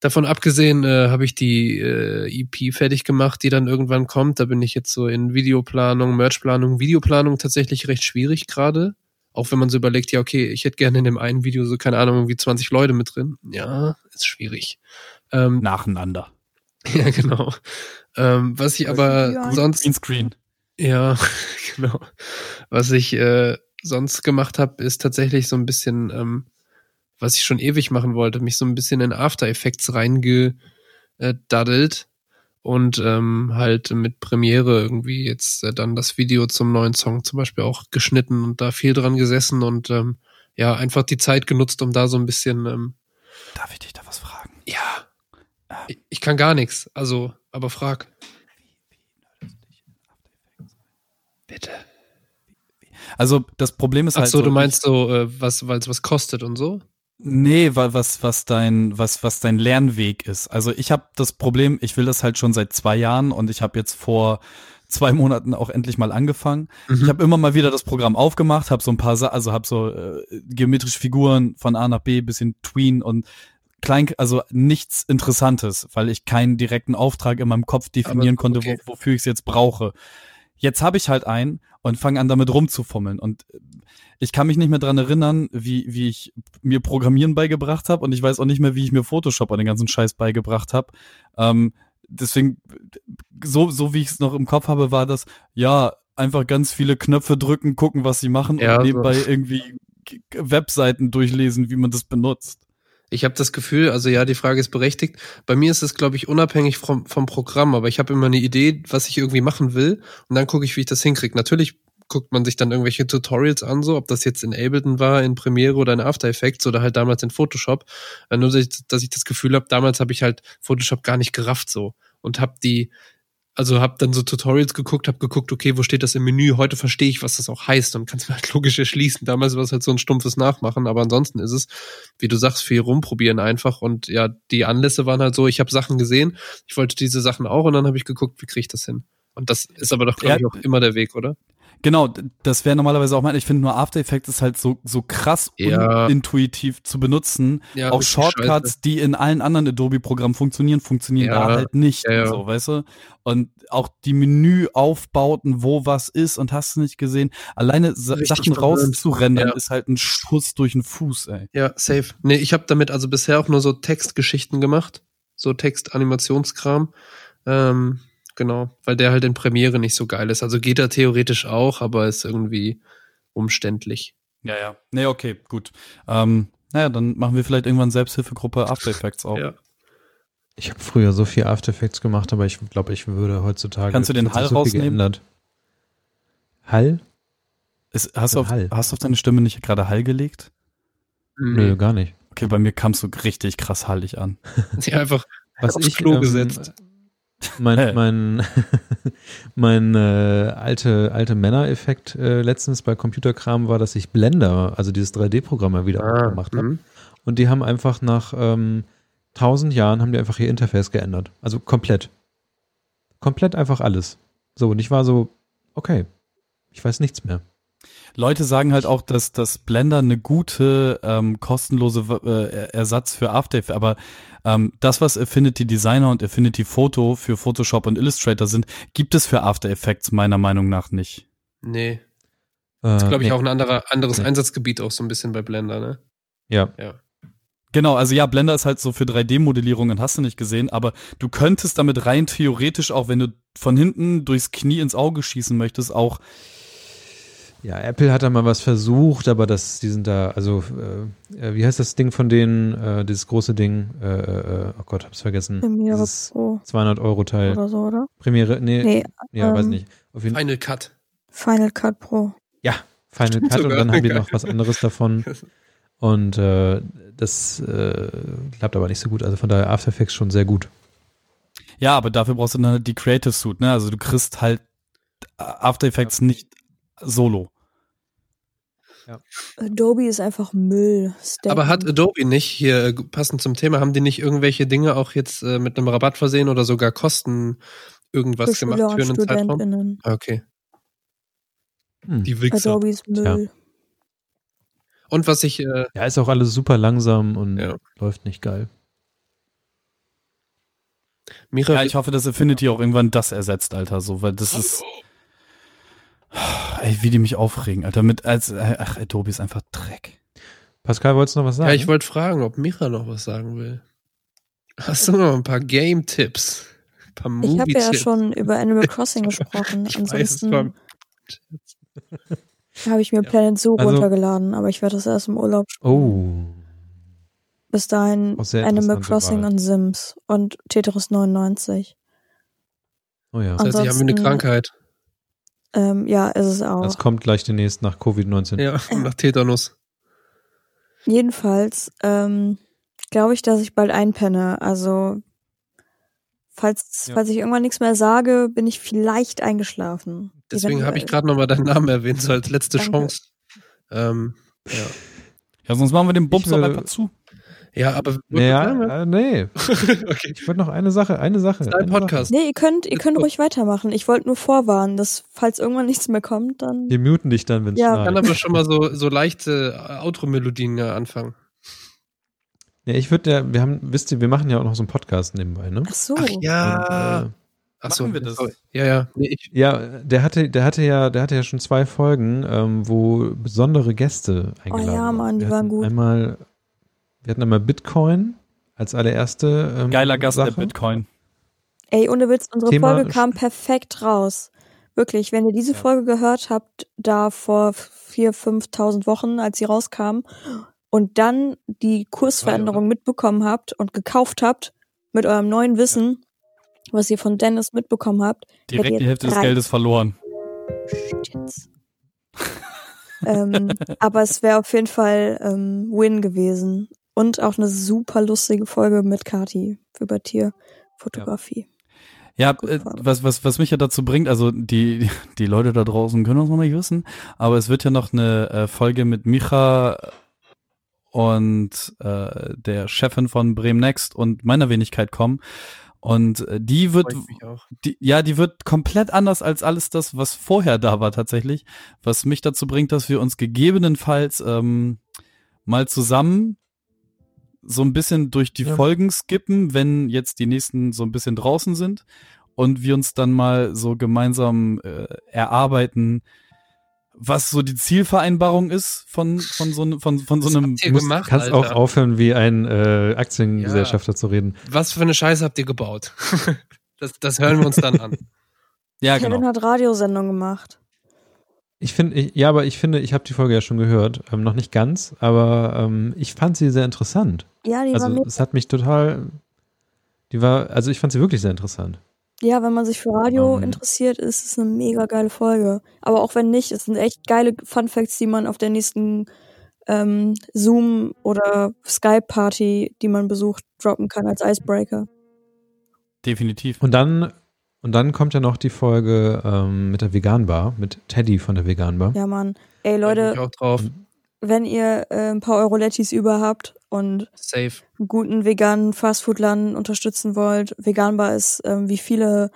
Davon abgesehen äh, habe ich die äh, EP fertig gemacht, die dann irgendwann kommt. Da bin ich jetzt so in Videoplanung, Merchplanung, Videoplanung tatsächlich recht schwierig gerade. Auch wenn man so überlegt, ja, okay, ich hätte gerne in dem einen Video so, keine Ahnung, irgendwie 20 Leute mit drin. Ja, ist schwierig. Ähm, Nacheinander. ja, genau. Ähm, was ich aber Ja. sonst Greenscreen. ja, genau. Was ich äh, sonst gemacht habe, ist tatsächlich so ein bisschen, ähm, was ich schon ewig machen wollte, mich so ein bisschen in After Effects reingedaddelt und ähm, halt mit Premiere irgendwie jetzt äh, dann das Video zum neuen Song zum Beispiel auch geschnitten und da viel dran gesessen und ähm, ja, einfach die Zeit genutzt, um da so ein bisschen, ähm, Darf ich dich da was fragen? ja, ich, ich kann gar nichts, also, aber frag. Bitte. Also das Problem ist Ach halt so, so, du meinst so, äh, was, weil es was kostet und so? Nee, weil was was dein was was dein Lernweg ist. Also ich habe das Problem, ich will das halt schon seit zwei Jahren und ich habe jetzt vor zwei Monaten auch endlich mal angefangen. Mhm. Ich habe immer mal wieder das Programm aufgemacht, habe so ein paar, Sa also habe so äh, geometrische Figuren von A nach B, bisschen Tween und klein, also nichts Interessantes, weil ich keinen direkten Auftrag in meinem Kopf definieren Aber, konnte, okay. wo, wofür ich es jetzt brauche. Jetzt habe ich halt einen und fange an damit rumzufummeln und ich kann mich nicht mehr dran erinnern, wie, wie ich mir Programmieren beigebracht habe und ich weiß auch nicht mehr, wie ich mir Photoshop und den ganzen Scheiß beigebracht habe. Ähm, deswegen, so, so wie ich es noch im Kopf habe, war das, ja, einfach ganz viele Knöpfe drücken, gucken, was sie machen Ja, und so. nebenbei irgendwie Webseiten durchlesen, wie man das benutzt. Ich habe das Gefühl, also ja, die Frage ist berechtigt. Bei mir ist es, glaube ich, unabhängig vom, vom Programm, aber ich habe immer eine Idee, was ich irgendwie machen will und dann gucke ich, wie ich das hinkriege. Natürlich guckt man sich dann irgendwelche Tutorials an, so ob das jetzt in Ableton war, in Premiere oder in After Effects oder halt damals in Photoshop. Äh, nur, dass ich, dass ich das Gefühl habe, damals habe ich halt Photoshop gar nicht gerafft so und habe die also habe dann so Tutorials geguckt, habe geguckt, okay, wo steht das im Menü? Heute verstehe ich, was das auch heißt und kann es mir halt logisch erschließen. Damals war es halt so ein stumpfes Nachmachen, aber ansonsten ist es, wie du sagst, viel rumprobieren einfach. Und ja, die Anlässe waren halt so, ich habe Sachen gesehen, ich wollte diese Sachen auch und dann habe ich geguckt, wie kriege ich das hin? Und das ist aber doch, glaube Ja. ich, auch immer der Weg, oder? Genau, das wäre normalerweise auch mein, ich finde nur After Effects ist halt so, so krass Ja. unintuitiv zu benutzen. Ja, auch Shortcuts, scheiße. die in allen anderen Adobe-Programmen funktionieren, funktionieren Ja, da halt nicht. ja. So, weißt du? Und auch die Menüaufbauten, wo was ist und hast du nicht gesehen. Alleine Richtig Sachen rauszurendern ist halt ein Schuss durch den Fuß, ey. Ja, safe. Nee, ich habe damit also bisher auch nur so Textgeschichten gemacht, so Textanimationskram. Ähm, genau, weil der halt in Premiere nicht so geil ist. Also geht er theoretisch auch, aber ist irgendwie umständlich. Ja, ja. Nee, okay, gut. Ähm, naja, dann machen wir vielleicht irgendwann Selbsthilfegruppe After Effects auch. Ja. Ich habe früher so viel After Effects gemacht, aber ich glaube, ich würde heutzutage. Kannst du den Hall so rausnehmen? geändert. Hall? Ist, hast, du auf, Hall. hast du auf deine Stimme nicht gerade Hall gelegt? Nö, gar nicht. Okay, bei mir kamst du richtig krass hallig an. Sie einfach Was aufs ich, Klo ähm, gesetzt. Mein, mein, mein äh, alte, alte Männer-Effekt äh, letztens bei Computerkram war, dass ich Blender, also dieses 3D-Programm mal wieder Ah, gemacht habe. mhm. Und die haben einfach nach ähm, 1000 Jahren haben die einfach ihr Interface geändert. Also komplett. Komplett einfach alles. So, und ich war so, okay, ich weiß nichts mehr. Leute sagen halt auch, dass das Blender eine gute, ähm, kostenlose äh, Ersatz für After Effects, aber ähm, das, was Affinity Designer und Affinity Photo für Photoshop und Illustrator sind, gibt es für After Effects meiner Meinung nach nicht. Nee. Äh, Ist, glaube ich, nee. auch ein anderer, anderes Nee. Einsatzgebiet auch so ein bisschen bei Blender, ne? Ja, Ja. Genau, also ja, Blender ist halt so für 3D-Modellierungen, hast du nicht gesehen, aber du könntest damit rein theoretisch, auch wenn du von hinten durchs Knie ins Auge schießen möchtest, auch Ja, Apple hat da mal was versucht, aber das, die sind da, also, äh, äh, wie heißt das Ding von denen, äh, dieses große Ding, äh, äh, oh Gott, hab's vergessen. Premiere Dieses Pro 200 Euro Teil. oder so, oder? Premiere, nee, Nee, ja, weiß ähm, nicht. Auf jeden Fall. Final Cut. Final Cut Pro. Ja, Final Stimmt Cut und sogar. dann haben die noch was anderes davon. Und äh, das äh, klappt aber nicht so gut. Also von daher After Effects schon sehr gut. Ja, aber dafür brauchst du dann halt die Creative Suite, ne? Also du kriegst halt After Effects nicht solo. Adobe ist einfach Müll. Stacken. Aber hat Adobe nicht, hier äh, passend zum Thema, haben die nicht irgendwelche Dinge auch jetzt äh, mit einem Rabatt versehen oder sogar Kosten irgendwas für gemacht für einen Zeitraum? StudentInnen. Ah, Okay. Hm. Die Wichser. Adobe ist Müll. Und was ich, äh, Ja, ist auch alles super langsam und Ja. läuft nicht geil. Mira, Ja, ich hoffe, dass Affinity auch irgendwann das ersetzt, Alter, so, weil das ist. Ey, wie die mich aufregen, Alter. Mit als ach, Adobe ist einfach Dreck. Pascal, wolltest du noch was sagen? ja, ich wollte fragen, ob Mira noch was sagen will. Hast du noch ein paar Game-Tipps? Ein paar Ich habe ja Movie-Tipps? schon über Animal Crossing gesprochen. Ich weiß, es war- Ansonsten habe ich mir Planet Zoo Also- runtergeladen, aber ich werde das erst im Urlaub spielen. oh, Bis dahin Animal Crossing Wahl. und Sims und Tetris 99. oh ja. Das heißt, ich habe eine ansonsten- Krankheit. Ähm, ja, ist es auch. Das kommt gleich demnächst nach Covid-19. Ja, nach Tetanus. Jedenfalls ähm, glaube ich, dass ich bald einpenne. Also falls, Ja. falls ich irgendwann nichts mehr sage, bin ich vielleicht eingeschlafen. Deswegen habe ich gerade nochmal deinen Namen erwähnt, so als letzte Danke. Chance. Ähm, ja. Ja, sonst machen wir den Bums Ich, auch äh, einfach zu. Ja, aber Naja, äh, nee. okay. Ich wollte noch eine Sache, eine Sache. Dein Podcast. Nee, ihr könnt, ihr könnt ruhig weitermachen. Ich wollte nur vorwarnen, dass falls irgendwann nichts mehr kommt, dann. Sache. Wir muten dich dann, wenn es Ja. Ich kann aber schon mal so, so leichte äh, Outro-Melodien äh, anfangen. Ja, ich würde ja, wir haben, wisst ihr, wir machen ja auch noch so einen Podcast nebenbei, ne? Ach so. Ach ja. Und, äh, Achso, Machen wir das? Ja, ja. Nee, ich, Ja, der hatte, der hatte ja, der hatte ja schon zwei Folgen, ähm, wo besondere Gäste eingeladen Oh ja, waren. Mann, die waren gut. Einmal, wir hatten einmal Bitcoin als allererste ähm, Geiler Gast Sache. der Bitcoin. Ey, ohne Witz, unsere Thema- Folge kam perfekt raus. Wirklich, wenn ihr diese Folge gehört habt, da vor 4.000, 5.000 Wochen, als sie rauskam, und dann die Kursveränderung mitbekommen habt und gekauft habt, mit eurem neuen Wissen, was ihr von Dennis mitbekommen habt, Direkt die Hälfte des Geldes verloren. Jetzt. ähm, aber es wäre auf jeden Fall ähm, Win gewesen. Und auch eine super lustige Folge mit Kati über Tierfotografie. Ja, Gut, äh, was, was, was mich ja dazu bringt, also die, die Leute da draußen können das noch nicht wissen, aber es wird ja noch eine äh, Folge mit Micha und äh, der Chefin von Bremen Next und meiner Wenigkeit kommen. Und äh, die wird, die, ja, die wird komplett anders als alles das, was vorher da war tatsächlich. Was mich dazu bringt, dass wir uns gegebenenfalls ähm, mal zusammen so ein bisschen durch die Ja. Folgen skippen, wenn jetzt die nächsten so ein bisschen draußen sind und wir uns dann mal so gemeinsam äh, erarbeiten, was so die Zielvereinbarung ist von von so von von so Was einem habt ihr Du musst, gemacht, kannst Alter? auch aufhören, wie ein äh, Aktiengesellschafter zu reden. Was für eine Scheiße habt ihr gebaut? das, das hören wir uns dann an. ja Kevin genau. hat Radiosendung gemacht. Ich finde, ich, ja, aber ich finde, ich habe die Folge ja schon gehört, ähm, noch nicht ganz, aber ähm, ich fand sie sehr interessant. Ja, die war Also mega. es hat mich total, die war, also ich fand sie wirklich sehr interessant. Ja, wenn man sich für Radio Ähm. interessiert, ist es eine mega geile Folge. Aber auch wenn nicht, es sind echt geile Fun Facts, die man auf der nächsten ähm, Zoom oder Skype Party, die man besucht, droppen kann als Icebreaker. Definitiv. Und dann, und dann kommt ja noch die Folge ähm, mit der Veganbar, mit Teddy von der Veganbar. Ja, Mann. Ey, Leute, auch drauf. wenn ihr äh, ein paar Eurolettis über habt und Safe. einen guten veganen Fastfood-Laden unterstützen wollt, Veganbar ist ähm, wie viele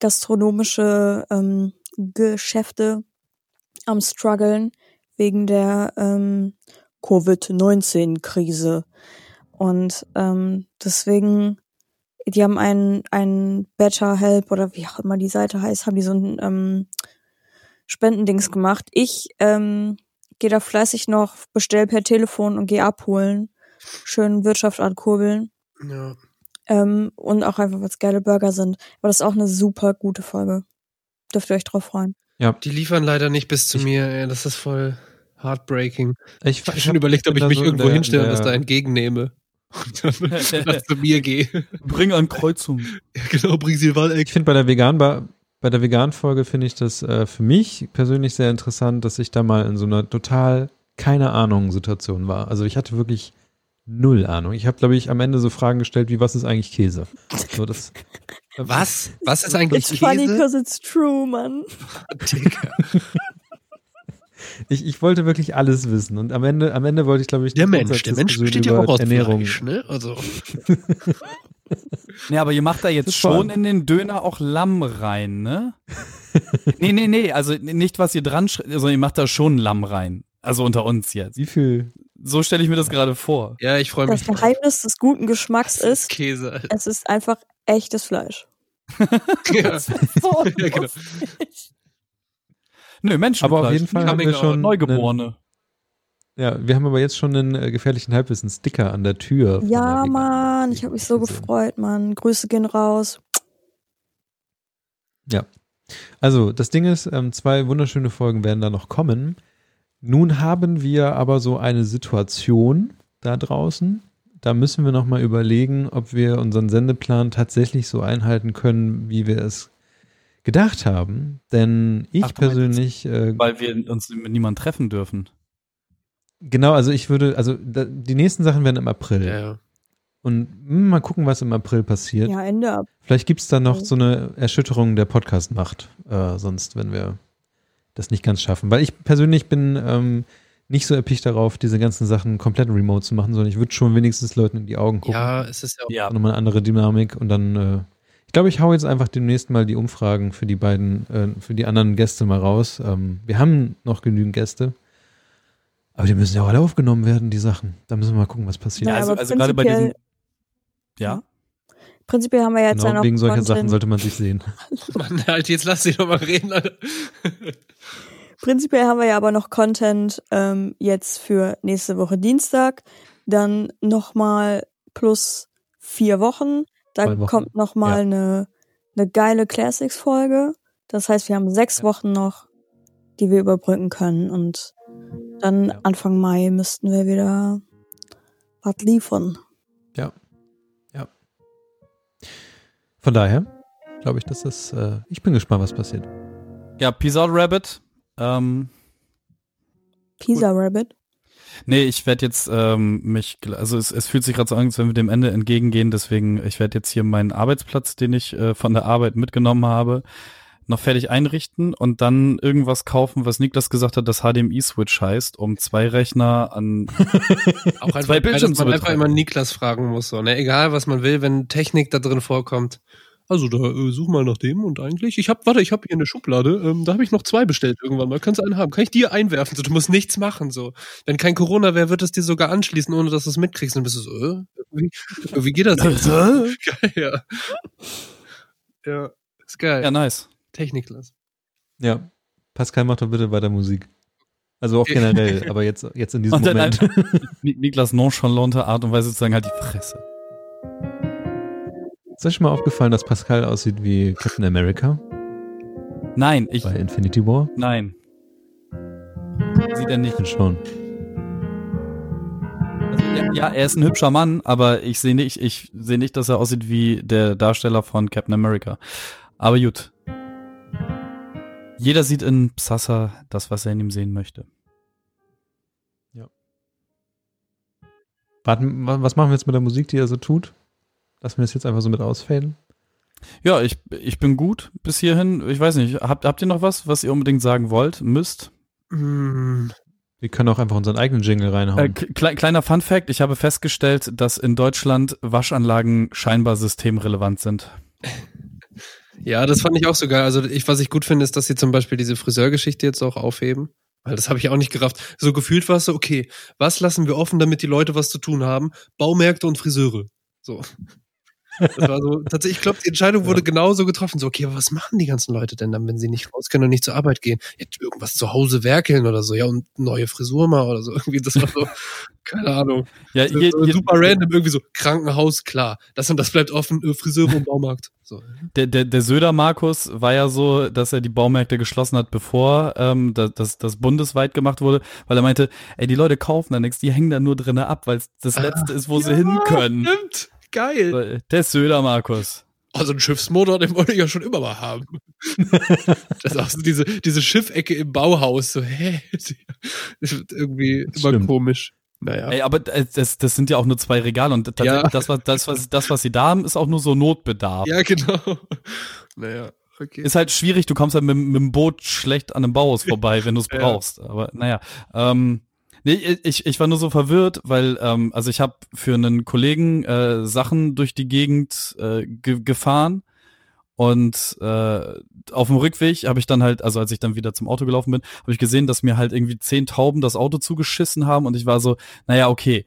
gastronomische ähm, Geschäfte am struggeln wegen der ähm, Covid-19-Krise. Und ähm, deswegen, die haben einen, einen Better Help oder wie auch immer die Seite heißt, haben die so ein ähm, Spendendings gemacht. Ich ähm, gehe da fleißig noch, bestell per Telefon und gehe abholen. Schön Wirtschaft ankurbeln. Ja. Ähm, und auch einfach, weil es geile Burger sind. Aber das ist auch eine super gute Folge. Dürft ihr euch drauf freuen. Die liefern leider nicht bis zu Ich- mir. Ey, das ist voll heartbreaking. Ich, Ich habe schon überlegt, ob ich mich so irgendwo hinstelle und das da entgegennehme. Und dann dann zu mir gehe. Bring an Kreuzung. Ja, genau, bring sie Wahl. Ich finde bei der Vegan bei der Vegan-Folge finde ich das äh, für mich persönlich sehr interessant, dass ich da mal in so einer total keine Ahnung Situation war. Also ich hatte wirklich null Ahnung. Ich habe, glaube ich, am Ende so Fragen gestellt wie, was ist eigentlich Käse? So, das, Was? Was ist eigentlich It's funny Käse? because it's true, Mann. Ich, ich wollte wirklich alles wissen und am Ende, am Ende wollte ich, glaube ich, Der Mensch, der Mensch besteht ja auch aus Ernährung. Fleisch, ne? Also, Nee, aber ihr macht da jetzt Das ist schon in den Döner auch Lamm rein, ne? nee, nee, nee, also nicht, was ihr dran schreibt, sondern ihr macht da schon Lamm rein. Also unter uns jetzt. Wie viel? So stelle ich mir das gerade vor. ja, ich freue mich. Das Geheimnis des guten Geschmacks ist, Käse. Alter. es ist einfach echtes Fleisch. Ja. So Ja, genau. Nö, Menschen. Aber auf jeden Fall haben wir schon einen, Neugeborene. ja, wir haben aber jetzt schon einen äh, gefährlichen Halbwissen-Sticker an der Tür. der Ja, Vegan. Mann, ich habe mich so gefreut, Mann. Grüße gehen raus. Also, das Ding ist, ähm, zwei wunderschöne Folgen werden da noch kommen. Nun haben wir aber so eine Situation da draußen. Da müssen wir nochmal überlegen, ob wir unseren Sendeplan tatsächlich so einhalten können, wie wir es gedacht haben. Denn ich Ach, du meinst persönlich, äh, Weil wir uns mit niemandem treffen dürfen. genau, also ich würde, also da, die nächsten Sachen werden im April. Ja, ja. Und hm, mal gucken, was im April passiert. Ja, Ende ab. Vielleicht gibt es da noch so eine Erschütterung der Podcast-Macht, äh, sonst, wenn wir das nicht ganz schaffen. Weil ich persönlich bin ähm, nicht so erpicht darauf, diese ganzen Sachen komplett remote zu machen, sondern ich würde schon wenigstens Leuten in die Augen gucken. ja, es ist ja auch. Ja. Nochmal eine andere Dynamik und dann, äh, ich glaube, ich hau jetzt einfach demnächst mal die Umfragen für die beiden, äh, für die anderen Gäste mal raus. Ähm, wir haben noch genügend Gäste. Aber die müssen ja auch alle aufgenommen werden, die Sachen. Da müssen wir mal gucken, was passiert. Ja, also, aber also gerade bei prinzipiell- diesen. Ja. Prinzipiell haben wir jetzt ja Genau, noch wegen solcher Sachen sollte man sich sehen. Mann, halt, jetzt lass dich doch mal reden, Alter. Prinzipiell haben wir ja aber noch Content ähm, jetzt für nächste Woche Dienstag. Dann nochmal plus vier Wochen. Da kommt nochmal ja. eine, eine geile Classics-Folge. Das heißt, wir haben sechs Wochen noch, die wir überbrücken können. Und dann Ja. Anfang Mai müssten wir wieder was liefern. Ja. Ja. Von daher glaube ich, dass das, äh, ich bin gespannt, was passiert. Ja, Peace out, Rabbit. Ähm, Pizza Rabbit. Nee, ich werde jetzt ähm, mich, also es, es fühlt sich gerade so an, als wenn wir dem Ende entgegengehen, deswegen, ich werde jetzt hier meinen Arbeitsplatz, den ich äh, von der Arbeit mitgenommen habe, noch fertig einrichten und dann irgendwas kaufen, was Niklas gesagt hat, das HDMI-Switch heißt, um zwei Rechner an Auch einfach, Zwei Bildschirme zu man einfach immer Niklas fragen muss, so, ne? Egal, was man will, wenn Technik da drin vorkommt. Also da äh, such mal nach dem und eigentlich, ich hab, warte, ich habe hier eine Schublade, ähm, da habe ich noch zwei bestellt irgendwann mal. Kannst du einen haben? Kann ich dir einwerfen? So, du musst nichts machen. So, wenn kein Corona wäre, wird es dir sogar anschließen, ohne dass du es mitkriegst. Und dann bist du so, äh, irgendwie, irgendwie geht das nicht. geil, ja. Ja, ist geil. Ja, nice. Techniklas. Ja. Pascal, mach doch bitte weiter Musik. Also auch generell, aber jetzt, jetzt in diesem Und dann Moment. Ni- Niklas nonchalante Art und Weise sozusagen halt die Fresse. Ist euch schon mal aufgefallen, dass Pascal aussieht wie Captain America Nein, ich, bei Infinity War? nein. Sieht er Ich nicht. bin schon. Also, ja, ja, er ist ein hübscher Mann, aber ich sehe nicht, ich sehe nicht, dass er aussieht wie der Darsteller von Captain America. Aber gut. Jeder sieht in Psassa das, was er in ihm sehen möchte. Warten, wa- was machen wir jetzt mit der Musik, die er so tut? Lassen wir es jetzt einfach so mit ausfaden? Ja, ich, ich bin gut bis hierhin. Ich weiß nicht, habt, habt ihr noch was, was ihr unbedingt sagen wollt, müsst? Mm, Wir können auch einfach unseren eigenen Jingle Äh, reinhauen. kle kleiner Fun Fact, ich habe festgestellt, dass in Deutschland Waschanlagen scheinbar systemrelevant sind. Ja, das fand ich auch so geil. Also ich, was ich gut finde, ist, dass sie zum Beispiel diese Friseurgeschichte jetzt auch aufheben. Weil das habe ich auch nicht gerafft. So gefühlt war es so, okay, was lassen wir offen, damit die Leute was zu tun haben? Baumärkte und Friseure. So. Das war so, tatsächlich, ich glaube, die Entscheidung wurde genauso getroffen. So, okay, aber was machen die ganzen Leute denn dann, wenn sie nicht raus können und nicht zur Arbeit gehen? Ja, irgendwas zu Hause werkeln oder so, ja, und neue Frisur mal oder so. Irgendwie, das war so, keine Ahnung. Ja, je, je, super random, irgendwie so, Krankenhaus, klar. Das und das bleibt offen, äh, Friseure und Baumarkt. So. der, der, der Söder Markus war ja so, dass er die Baumärkte geschlossen hat, bevor ähm, das, das, das bundesweit gemacht wurde, weil er meinte, ey, die Leute kaufen da nichts, die hängen da nur drinnen ab, weil es das letzte ist, wo sie hin können. Stimmt. Geil. Der Söder Markus. Also einen Schiffsmotor, den wollte ich ja schon immer mal haben. das ist auch so diese, diese Schiffecke im Bauhaus. So, hä? Irgendwie Das immer stimmt. komisch. Naja. Ey, aber das, das sind ja auch nur zwei Regale und Ja. das, was, das, was, das, was sie da haben, ist auch nur so Notbedarf. Ja, genau. Naja, okay. Ist halt schwierig, du kommst halt mit, mit dem Boot schlecht an einem Bauhaus vorbei, wenn du es Ja. brauchst. Aber naja. Ähm, nee, ich, ich war nur so verwirrt, weil, ähm, also ich habe für einen Kollegen äh, Sachen durch die Gegend äh, ge gefahren und äh, auf dem Rückweg habe ich dann halt, also als ich dann wieder zum Auto gelaufen bin, habe ich gesehen, dass mir halt irgendwie zehn Tauben das Auto zugeschissen haben und ich war so, naja, okay,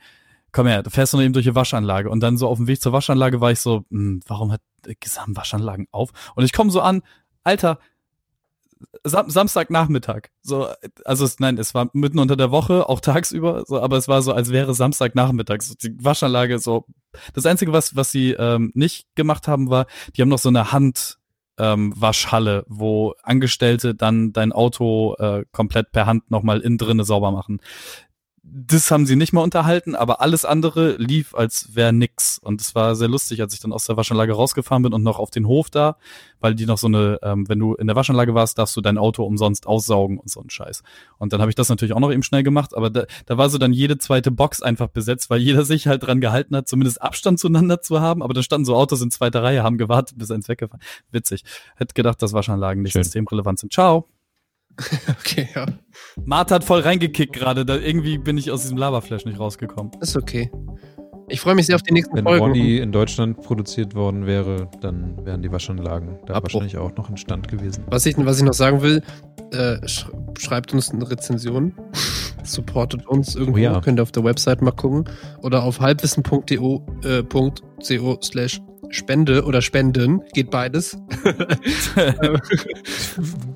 komm her, du fährst du eben durch die Waschanlage. Und dann so auf dem Weg zur Waschanlage war ich so, hm, warum hat äh, Gesam Waschanlagen auf? Und ich komme so an, Alter, Sam Samstagnachmittag. So, also es, nein, es war mitten unter der Woche, auch tagsüber, so, aber es war so, als wäre Samstagnachmittag. So, die Waschanlage, so. Das Einzige, was, was sie ähm, nicht gemacht haben, war, die haben noch so eine Hand. Ähm, Waschhalle, wo Angestellte dann dein Auto äh, komplett per Hand nochmal innen drinne sauber machen das haben sie nicht mehr unterhalten, aber alles andere lief, als wäre nix. Und es war sehr lustig, als ich dann aus der Waschanlage rausgefahren bin und noch auf den Hof da, weil die noch so eine, ähm, wenn du in der Waschanlage warst, darfst du dein Auto umsonst aussaugen und so ein Scheiß. Und dann habe ich das natürlich auch noch eben schnell gemacht, aber da, da war so dann jede zweite Box einfach besetzt, weil jeder sich halt dran gehalten hat, zumindest Abstand zueinander zu haben. Aber da standen so Autos in zweiter Reihe, haben gewartet, bis eins weggefahren. Witzig. Hätte gedacht, dass Waschanlagen nicht Schön. systemrelevant sind. Ciao. Okay, ja. Martha hat voll reingekickt gerade. Da irgendwie bin ich aus diesem Laberflash nicht rausgekommen. Ist okay. Ich freue mich sehr auf die nächsten Wenn Folgen. Wally in Deutschland produziert worden wäre, dann wären die Waschanlagen da Abbruch. wahrscheinlich auch noch in Stand gewesen. Was ich, was ich noch sagen will, äh, sch schreibt uns eine Rezension. Supportet uns irgendwo. Oh ja. Könnt ihr auf der Website mal gucken. Oder auf halbwissen.co äh, slash Spende oder Spenden. Geht beides.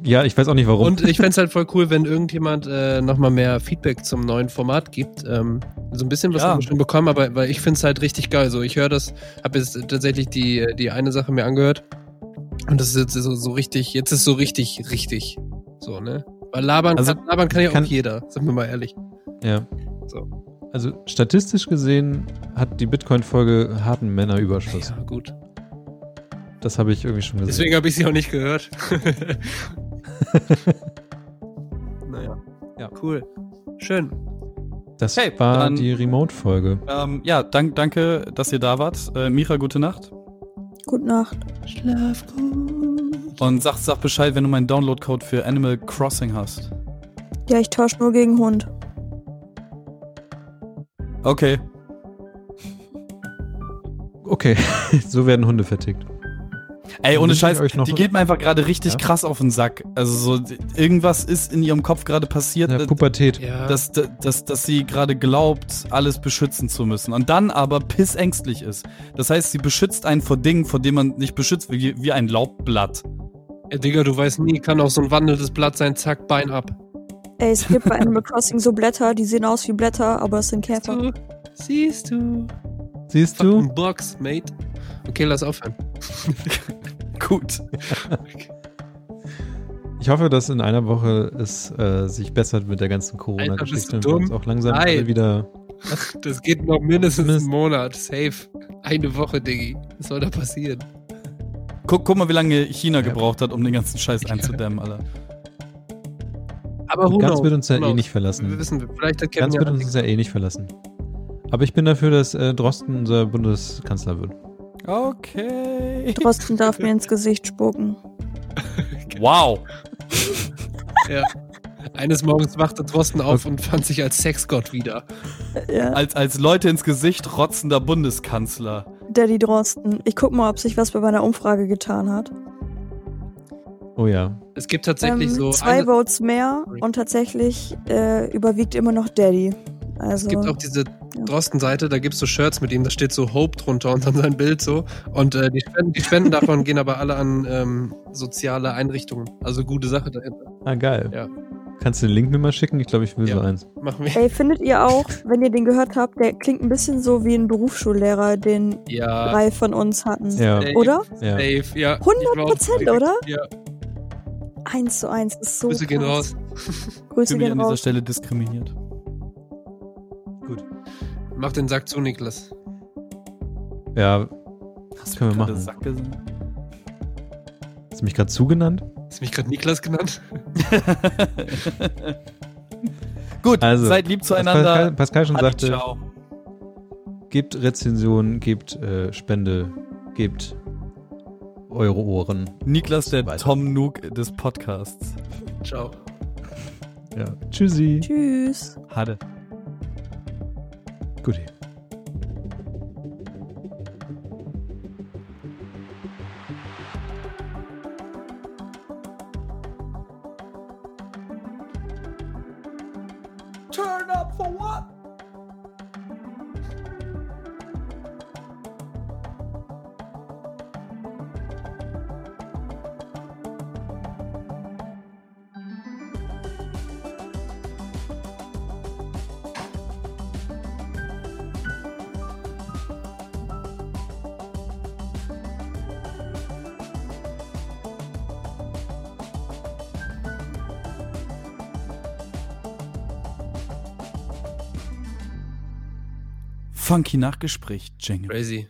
Ja, ich weiß auch nicht warum. Und ich fänd's halt voll cool, wenn irgendjemand äh, nochmal mehr Feedback zum neuen Format gibt. Ähm, so ein bisschen was Ja. haben wir schon bekommen, aber weil ich find's halt richtig geil. So, ich höre das, habe jetzt tatsächlich die, die eine Sache mir angehört. Und das ist jetzt so, so richtig, jetzt ist so richtig, richtig. So, ne? Weil labern, Also, kann, labern kann ja kann- auch jeder, sagen wir mal ehrlich. ja. So. Also statistisch gesehen hat die Bitcoin-Folge harten Männerüberschuss. Ja, gut. Das habe ich irgendwie schon gesehen. Deswegen habe ich sie auch nicht gehört. naja. Ja. Cool. Schön. das Hey, war dann- die Remote-Folge. ähm, ja, dank, danke, dass ihr da wart. Äh, Mira, gute Nacht. Gute Nacht. Schlaf gut. Und sag, sag Bescheid, wenn du meinen Download-Code für Animal Crossing hast. Ja, ich tausche nur gegen Hund. Okay. Okay, so werden Hunde vertickt. Ey, ohne Scheiß, euch noch die geht mir einfach gerade richtig Ja? krass auf den Sack. Also so, irgendwas ist in ihrem Kopf gerade passiert, Ja, äh, Pubertät. Ja. dass, dass, dass sie gerade glaubt, alles beschützen zu müssen. Und dann aber pissängstlich ist. Das heißt, sie beschützt einen vor Dingen, vor denen man nicht beschützt, wie, wie ein Laubblatt. Ey, Digga, du weißt nie, kann auch so ein wandelndes Blatt sein, zack, Bein ab. Ey, es gibt bei Animal Crossing so Blätter, die sehen aus wie Blätter, aber es sind Käfer. Du, siehst du. Siehst du? Fucking Box, mate. Okay, lass aufhören. Gut. Ich hoffe, dass in einer Woche es äh, sich bessert mit der ganzen Corona-Geschichte und wir uns dumm? auch langsam Nein. alle wieder. Das geht noch mindestens einen Monat. Safe. Eine Woche, Diggi. Was soll da passieren? Guck, guck mal, wie lange China Ja. gebraucht hat, um den ganzen Scheiß einzudämmen, Alter. Aber Ganz wird uns ja eh nicht verlassen. Wir wissen, vielleicht hat Ganz wird ja uns ja eh nicht verlassen. Aber ich bin dafür, dass äh, Drosten unser Bundeskanzler wird. Okay. Drosten darf mir ins Gesicht spucken. Wow. Eines Morgens wachte Drosten auf und fand sich als Sexgott wieder. Ja, Als, als Leute ins Gesicht rotzender Bundeskanzler. Daddy Drosten. Ich guck mal, ob sich was bei meiner Umfrage getan hat. Oh ja. Es gibt tatsächlich Ähm, so. zwei eine, Votes mehr und tatsächlich äh, überwiegt immer noch Daddy. Also, es gibt auch diese Drosten-Seite, da gibt's so Shirts mit ihm, da steht so Hope drunter und dann sein Bild so. Und äh, die, Spenden, die Spenden davon gehen aber alle an ähm, soziale Einrichtungen. Also gute Sache dahinter. Ah, geil. Ja. Kannst du den Link mir mal schicken? Ich glaube, ich will Ja. so eins. Machen wir. ey, findet ihr auch, wenn ihr den gehört habt, der klingt ein bisschen so wie ein Berufsschullehrer, den Ja. drei von uns hatten. Ja. Safe, Oder? ja. Safe, ja. 100 Ich war auch- Prozent, oder? Ja. Eins zu eins ist so Grüße gehen raus. Grüße mich gehen an dieser. Stelle diskriminiert. Gut. Mach den Sack zu, Niklas. Ja, Hast können wir machen. Sack gesagt? hast du mich gerade zugenannt? Hast du mich gerade Niklas genannt? Gut, Also, seid lieb zueinander. Pascal, Pascal schon Adi, sagte, ciao. gebt Rezensionen, gebt äh, Spende, gebt eure Ohren. Niklas, der Weiter. Tom Nook des Podcasts. Ciao. Ja. Tschüssi. Tschüss. Hade. Gut. Funky Nachgespräch, Jingle. Crazy.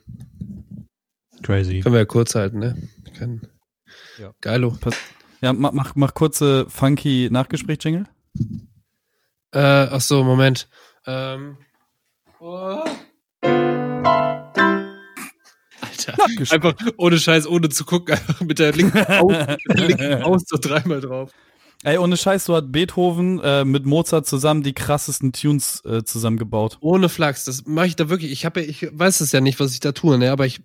Crazy. Können wir ja kurz halten, ne? Können. Ja. Geilo. Ja, mach, mach, mach kurze Funky Nachgespräch, Jingle. Äh, ach so, Moment. Ähm. Oh. Alter. Einfach ohne Scheiß, ohne zu gucken, einfach mit der linken Maus, mit der linken Maus so dreimal drauf. Ey, ohne Scheiß, so hat Beethoven äh, mit Mozart zusammen die krassesten Tunes äh, zusammengebaut. Ohne Flachs. Das mache ich da wirklich. Ich habe, ja, ich weiß es ja nicht, was ich da tue, ne? Aber ich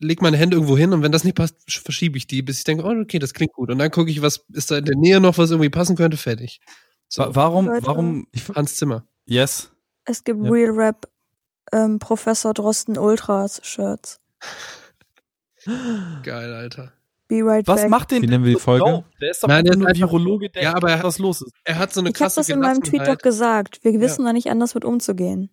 leg meine Hände irgendwo hin und wenn das nicht passt, sch- verschiebe ich die, bis ich denke, oh, okay, das klingt gut. Und dann gucke ich, was ist da in der Nähe noch, was irgendwie passen könnte, fertig. So, Wa- Warum, Leute. warum, Hans Zimmer. yes? Es gibt Ja. Real Rap ähm, Professor Drosten Ultras Shirts. Geil, Alter. Be right Was back. macht den Wie nennen wir die Folge? Der ist doch Nein, der ist nur einfach- Virologe, der Ja, aber er- erklärt, was los ist. Er hat so eine Ich habe krasse das in meinem Tweet doch gesagt. Wir wissen da nicht anders mit umzugehen.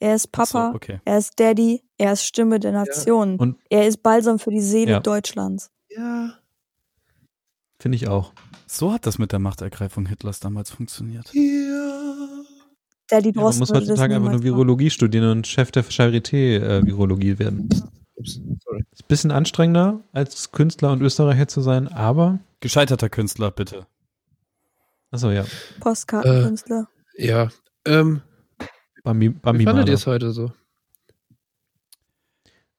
Er ist Ach so, Papa, okay. er ist Daddy, er ist Stimme der Nation. Und- er ist Balsam für die Seele Ja. Deutschlands. Ja. Finde ich auch. So hat das mit der Machtergreifung Hitlers damals funktioniert. Ja. Daddy Ja, man muss heutzutage einfach nur Virologie studieren und Chef der Charité äh, Virologie werden. Ups. Ist ein bisschen anstrengender, als Künstler und Österreicher zu sein, aber. Gescheiterter Künstler, bitte. Achso, ja. Postkartenkünstler. Ja. Ähm, Bambi, wie Bambi fandet ihr es heute so?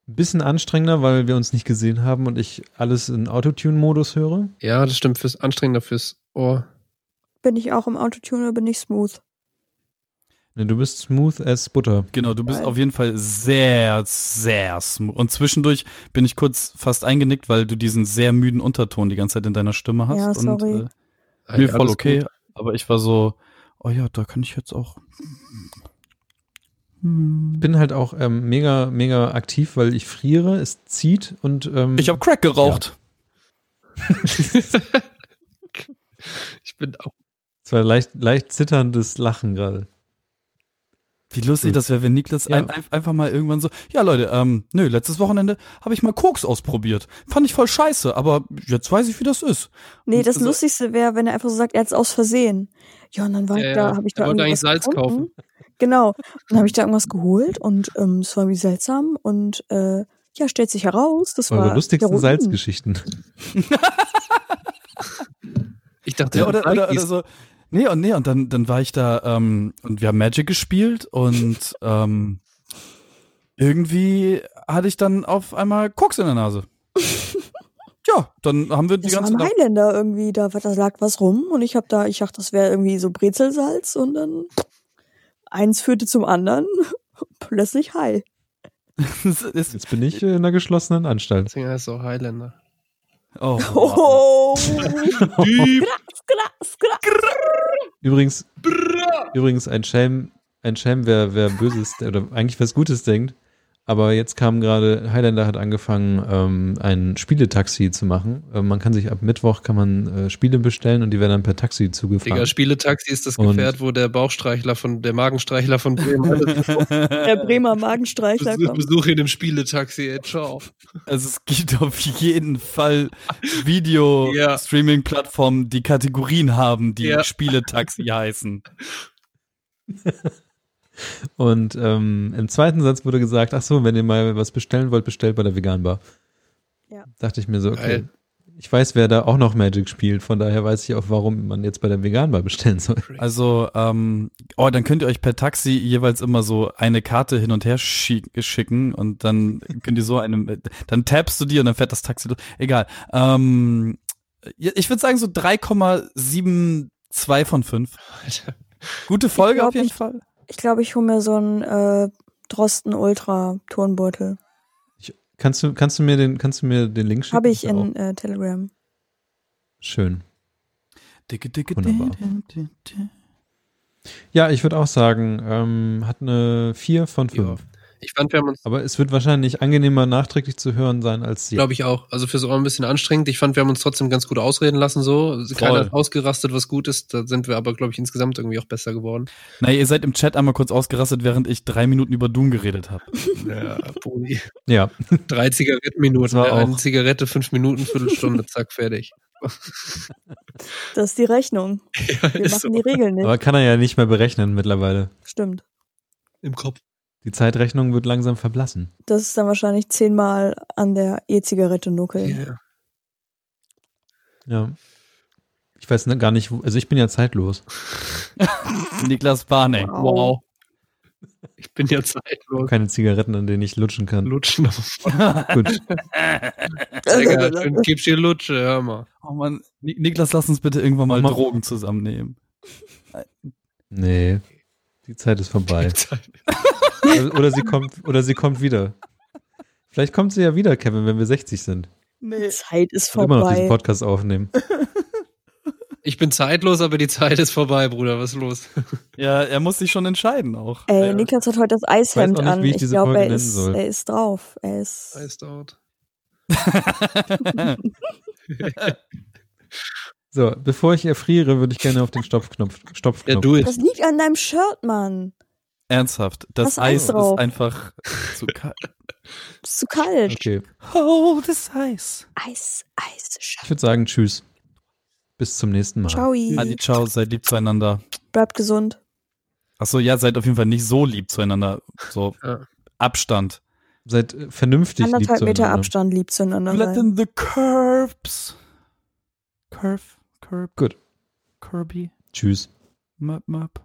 Ein bisschen anstrengender, weil wir uns nicht gesehen haben und ich alles in Autotune-Modus höre. Ja, das stimmt. Fürs Anstrengender fürs Ohr. Bin ich auch im Autotune oder bin ich smooth? Ne, Du bist smooth as Butter. Genau, du bist auf jeden Fall sehr, sehr smooth. Und zwischendurch bin ich kurz fast eingenickt, weil du diesen sehr müden Unterton die ganze Zeit in deiner Stimme hast. Ja, sorry. Und, äh, mir ja, voll okay, gut. aber ich war so, oh ja, da kann ich jetzt auch. Hm. Bin halt auch ähm, mega, mega aktiv, weil ich friere, es zieht und ähm, Ich habe Crack geraucht. Ich bin auch. es war leicht, leicht zitterndes Lachen gerade. Wie lustig Hm. das wäre, wenn Niklas Ja. ein, ein, einfach mal irgendwann so, ja Leute, ähm, nö, letztes Wochenende habe ich mal Koks ausprobiert. Fand ich voll scheiße, aber jetzt weiß ich, wie das ist. Nee, Und das so- Lustigste wäre, wenn er einfach so sagt, er hat es aus Versehen. Ja, und dann war Ja, ich da, habe ich da irgendwas eigentlich Salz gefunden. Genau. Dann habe ich da irgendwas geholt und ähm, es war wie seltsam und äh, ja, stellt sich heraus, das Eure war lustigsten Heroin. Salzgeschichten. Ich dachte, Ja, oder, oder, oder so. Nee, und nee, und dann, dann war ich da, ähm, und wir haben Magic gespielt und ähm, irgendwie hatte ich dann auf einmal Koks in der Nase. ja, dann haben wir die Das ganze Nacht. Highlander irgendwie, da, war- da lag was rum und ich habe da, ich dachte, das wäre irgendwie so Brezelsalz und dann eins führte zum anderen, plötzlich high. Jetzt bin ich in einer geschlossenen Anstalt. Deswegen heißt es auch Highlander. Oh. Oh. Übrigens, übrigens ein Schelm, ein Schelm, wer, wer Böses oder eigentlich was Gutes denkt. Aber jetzt kam gerade, Highlander hat angefangen, ähm, ein Spieletaxi zu machen. Äh, man kann sich ab Mittwoch kann man äh, Spiele bestellen und die werden dann per Taxi zugefahren. Digga, Spieletaxi ist das Und- Gefährt, wo der Bauchstreichler von, der Magenstreichler von Bremen alles Der Bremer Magenstreichler Besuch, kommt. Besuch in dem Spieletaxi, ey, ciao. Also es gibt auf jeden Fall. Video-Streaming-Plattformen, die Kategorien haben, die Ja. Spieletaxi heißen. Und ähm, im zweiten Satz wurde gesagt, ach so, wenn ihr mal was bestellen wollt, bestellt bei der Veganbar. Ja. Dachte ich mir so, okay. Geil. Ich weiß, wer da auch noch Magic spielt, von daher weiß ich auch, warum man jetzt bei der Veganbar bestellen soll. Also, ähm, oh, dann könnt ihr euch per Taxi jeweils immer so eine Karte hin und her schick, schicken und dann könnt ihr so eine, dann tappst du die und dann fährt das Taxi los. Egal. Ähm, ich würde sagen so 3,72 von 5. Alter. Gute Folge glaub, auf jeden ich- Fall. Ich glaube, ich hole mir so einen äh, Drosten Ultra Turnbeutel. Kannst du, kannst du mir den, kannst du mir den Link schicken? Habe ich in äh, Telegram. Schön. Dicke, dicke, Wunderbar. di- di- di- Ja, ich würde auch sagen, ähm, hat eine 4 von 5. Ja. Ich fand, wir haben uns, Aber es wird wahrscheinlich angenehmer nachträglich zu hören sein als sie. glaube ich auch, also fürs Ohr ein bisschen anstrengend. Ich fand, wir haben uns trotzdem ganz gut ausreden lassen, so. Keiner hat ausgerastet, was gut ist. Da sind wir aber, glaube ich, insgesamt irgendwie auch besser geworden. Naja, ihr seid im Chat einmal kurz ausgerastet, während ich drei Minuten über Doom geredet habe. Ja, Boni. Ja, Drei Zigarettenminuten, eine Zigarette, fünf Minuten, Viertelstunde, zack, fertig. Das ist die Rechnung. Ja, Wir machen so. die Regeln nicht. aber kann er ja nicht mehr berechnen mittlerweile. Stimmt. Im Kopf. Die Zeitrechnung wird langsam verblassen. Das ist dann wahrscheinlich zehnmal an der E-Zigarette nuckeln. Ja. Ja. Ich weiß ne- gar nicht, wo, also ich bin ja zeitlos. Niklas Barney. Wow. Wow. Ich bin ja zeitlos. Keine Zigaretten, an denen ich lutschen kann. Lutschen. Gut. Digga, dann gibst dir Lutsche, hör mal. Oh Mann, Ni- Niklas, lass uns bitte irgendwann mal mal- Drogen zusammennehmen. Nee. Die Zeit ist vorbei. oder, oder sie kommt, oder sie kommt wieder. Vielleicht kommt sie ja wieder, Kevin, wenn wir 60 sind. Die Zeit ist Und immer noch diesen vorbei. Podcast aufnehmen. Ich bin zeitlos, aber die Zeit ist vorbei, Bruder. Was ist los? Ja, er muss sich schon entscheiden auch. Ey, ja. Niklas hat heute das Eishemd nicht, an. ich Ich glaube, er ist, er ist drauf. Er ist. Iced out. So, bevor ich erfriere, würde ich gerne auf den Stopfknopf. Stopfknopf. Ja, du Das liegt an deinem Shirt, Mann. Ernsthaft, das Eis Eis ist einfach zu kalt. Ist zu kalt. Okay. Oh, das Eis. Eis, Eis, Ich Shirt. würde sagen, tschüss. Bis zum nächsten Mal. Ciao. Adi, ciao, seid lieb zueinander. Bleibt gesund. Achso, ja, seid auf jeden Fall nicht so lieb zueinander. So Ja. Abstand. Seid äh, vernünftig lieb Anderthalb Meter zueinander. Abstand lieb zueinander sein. Flatten the curbs. Curve, curb. Gut. Kirby. Tschüss. Möp, möp.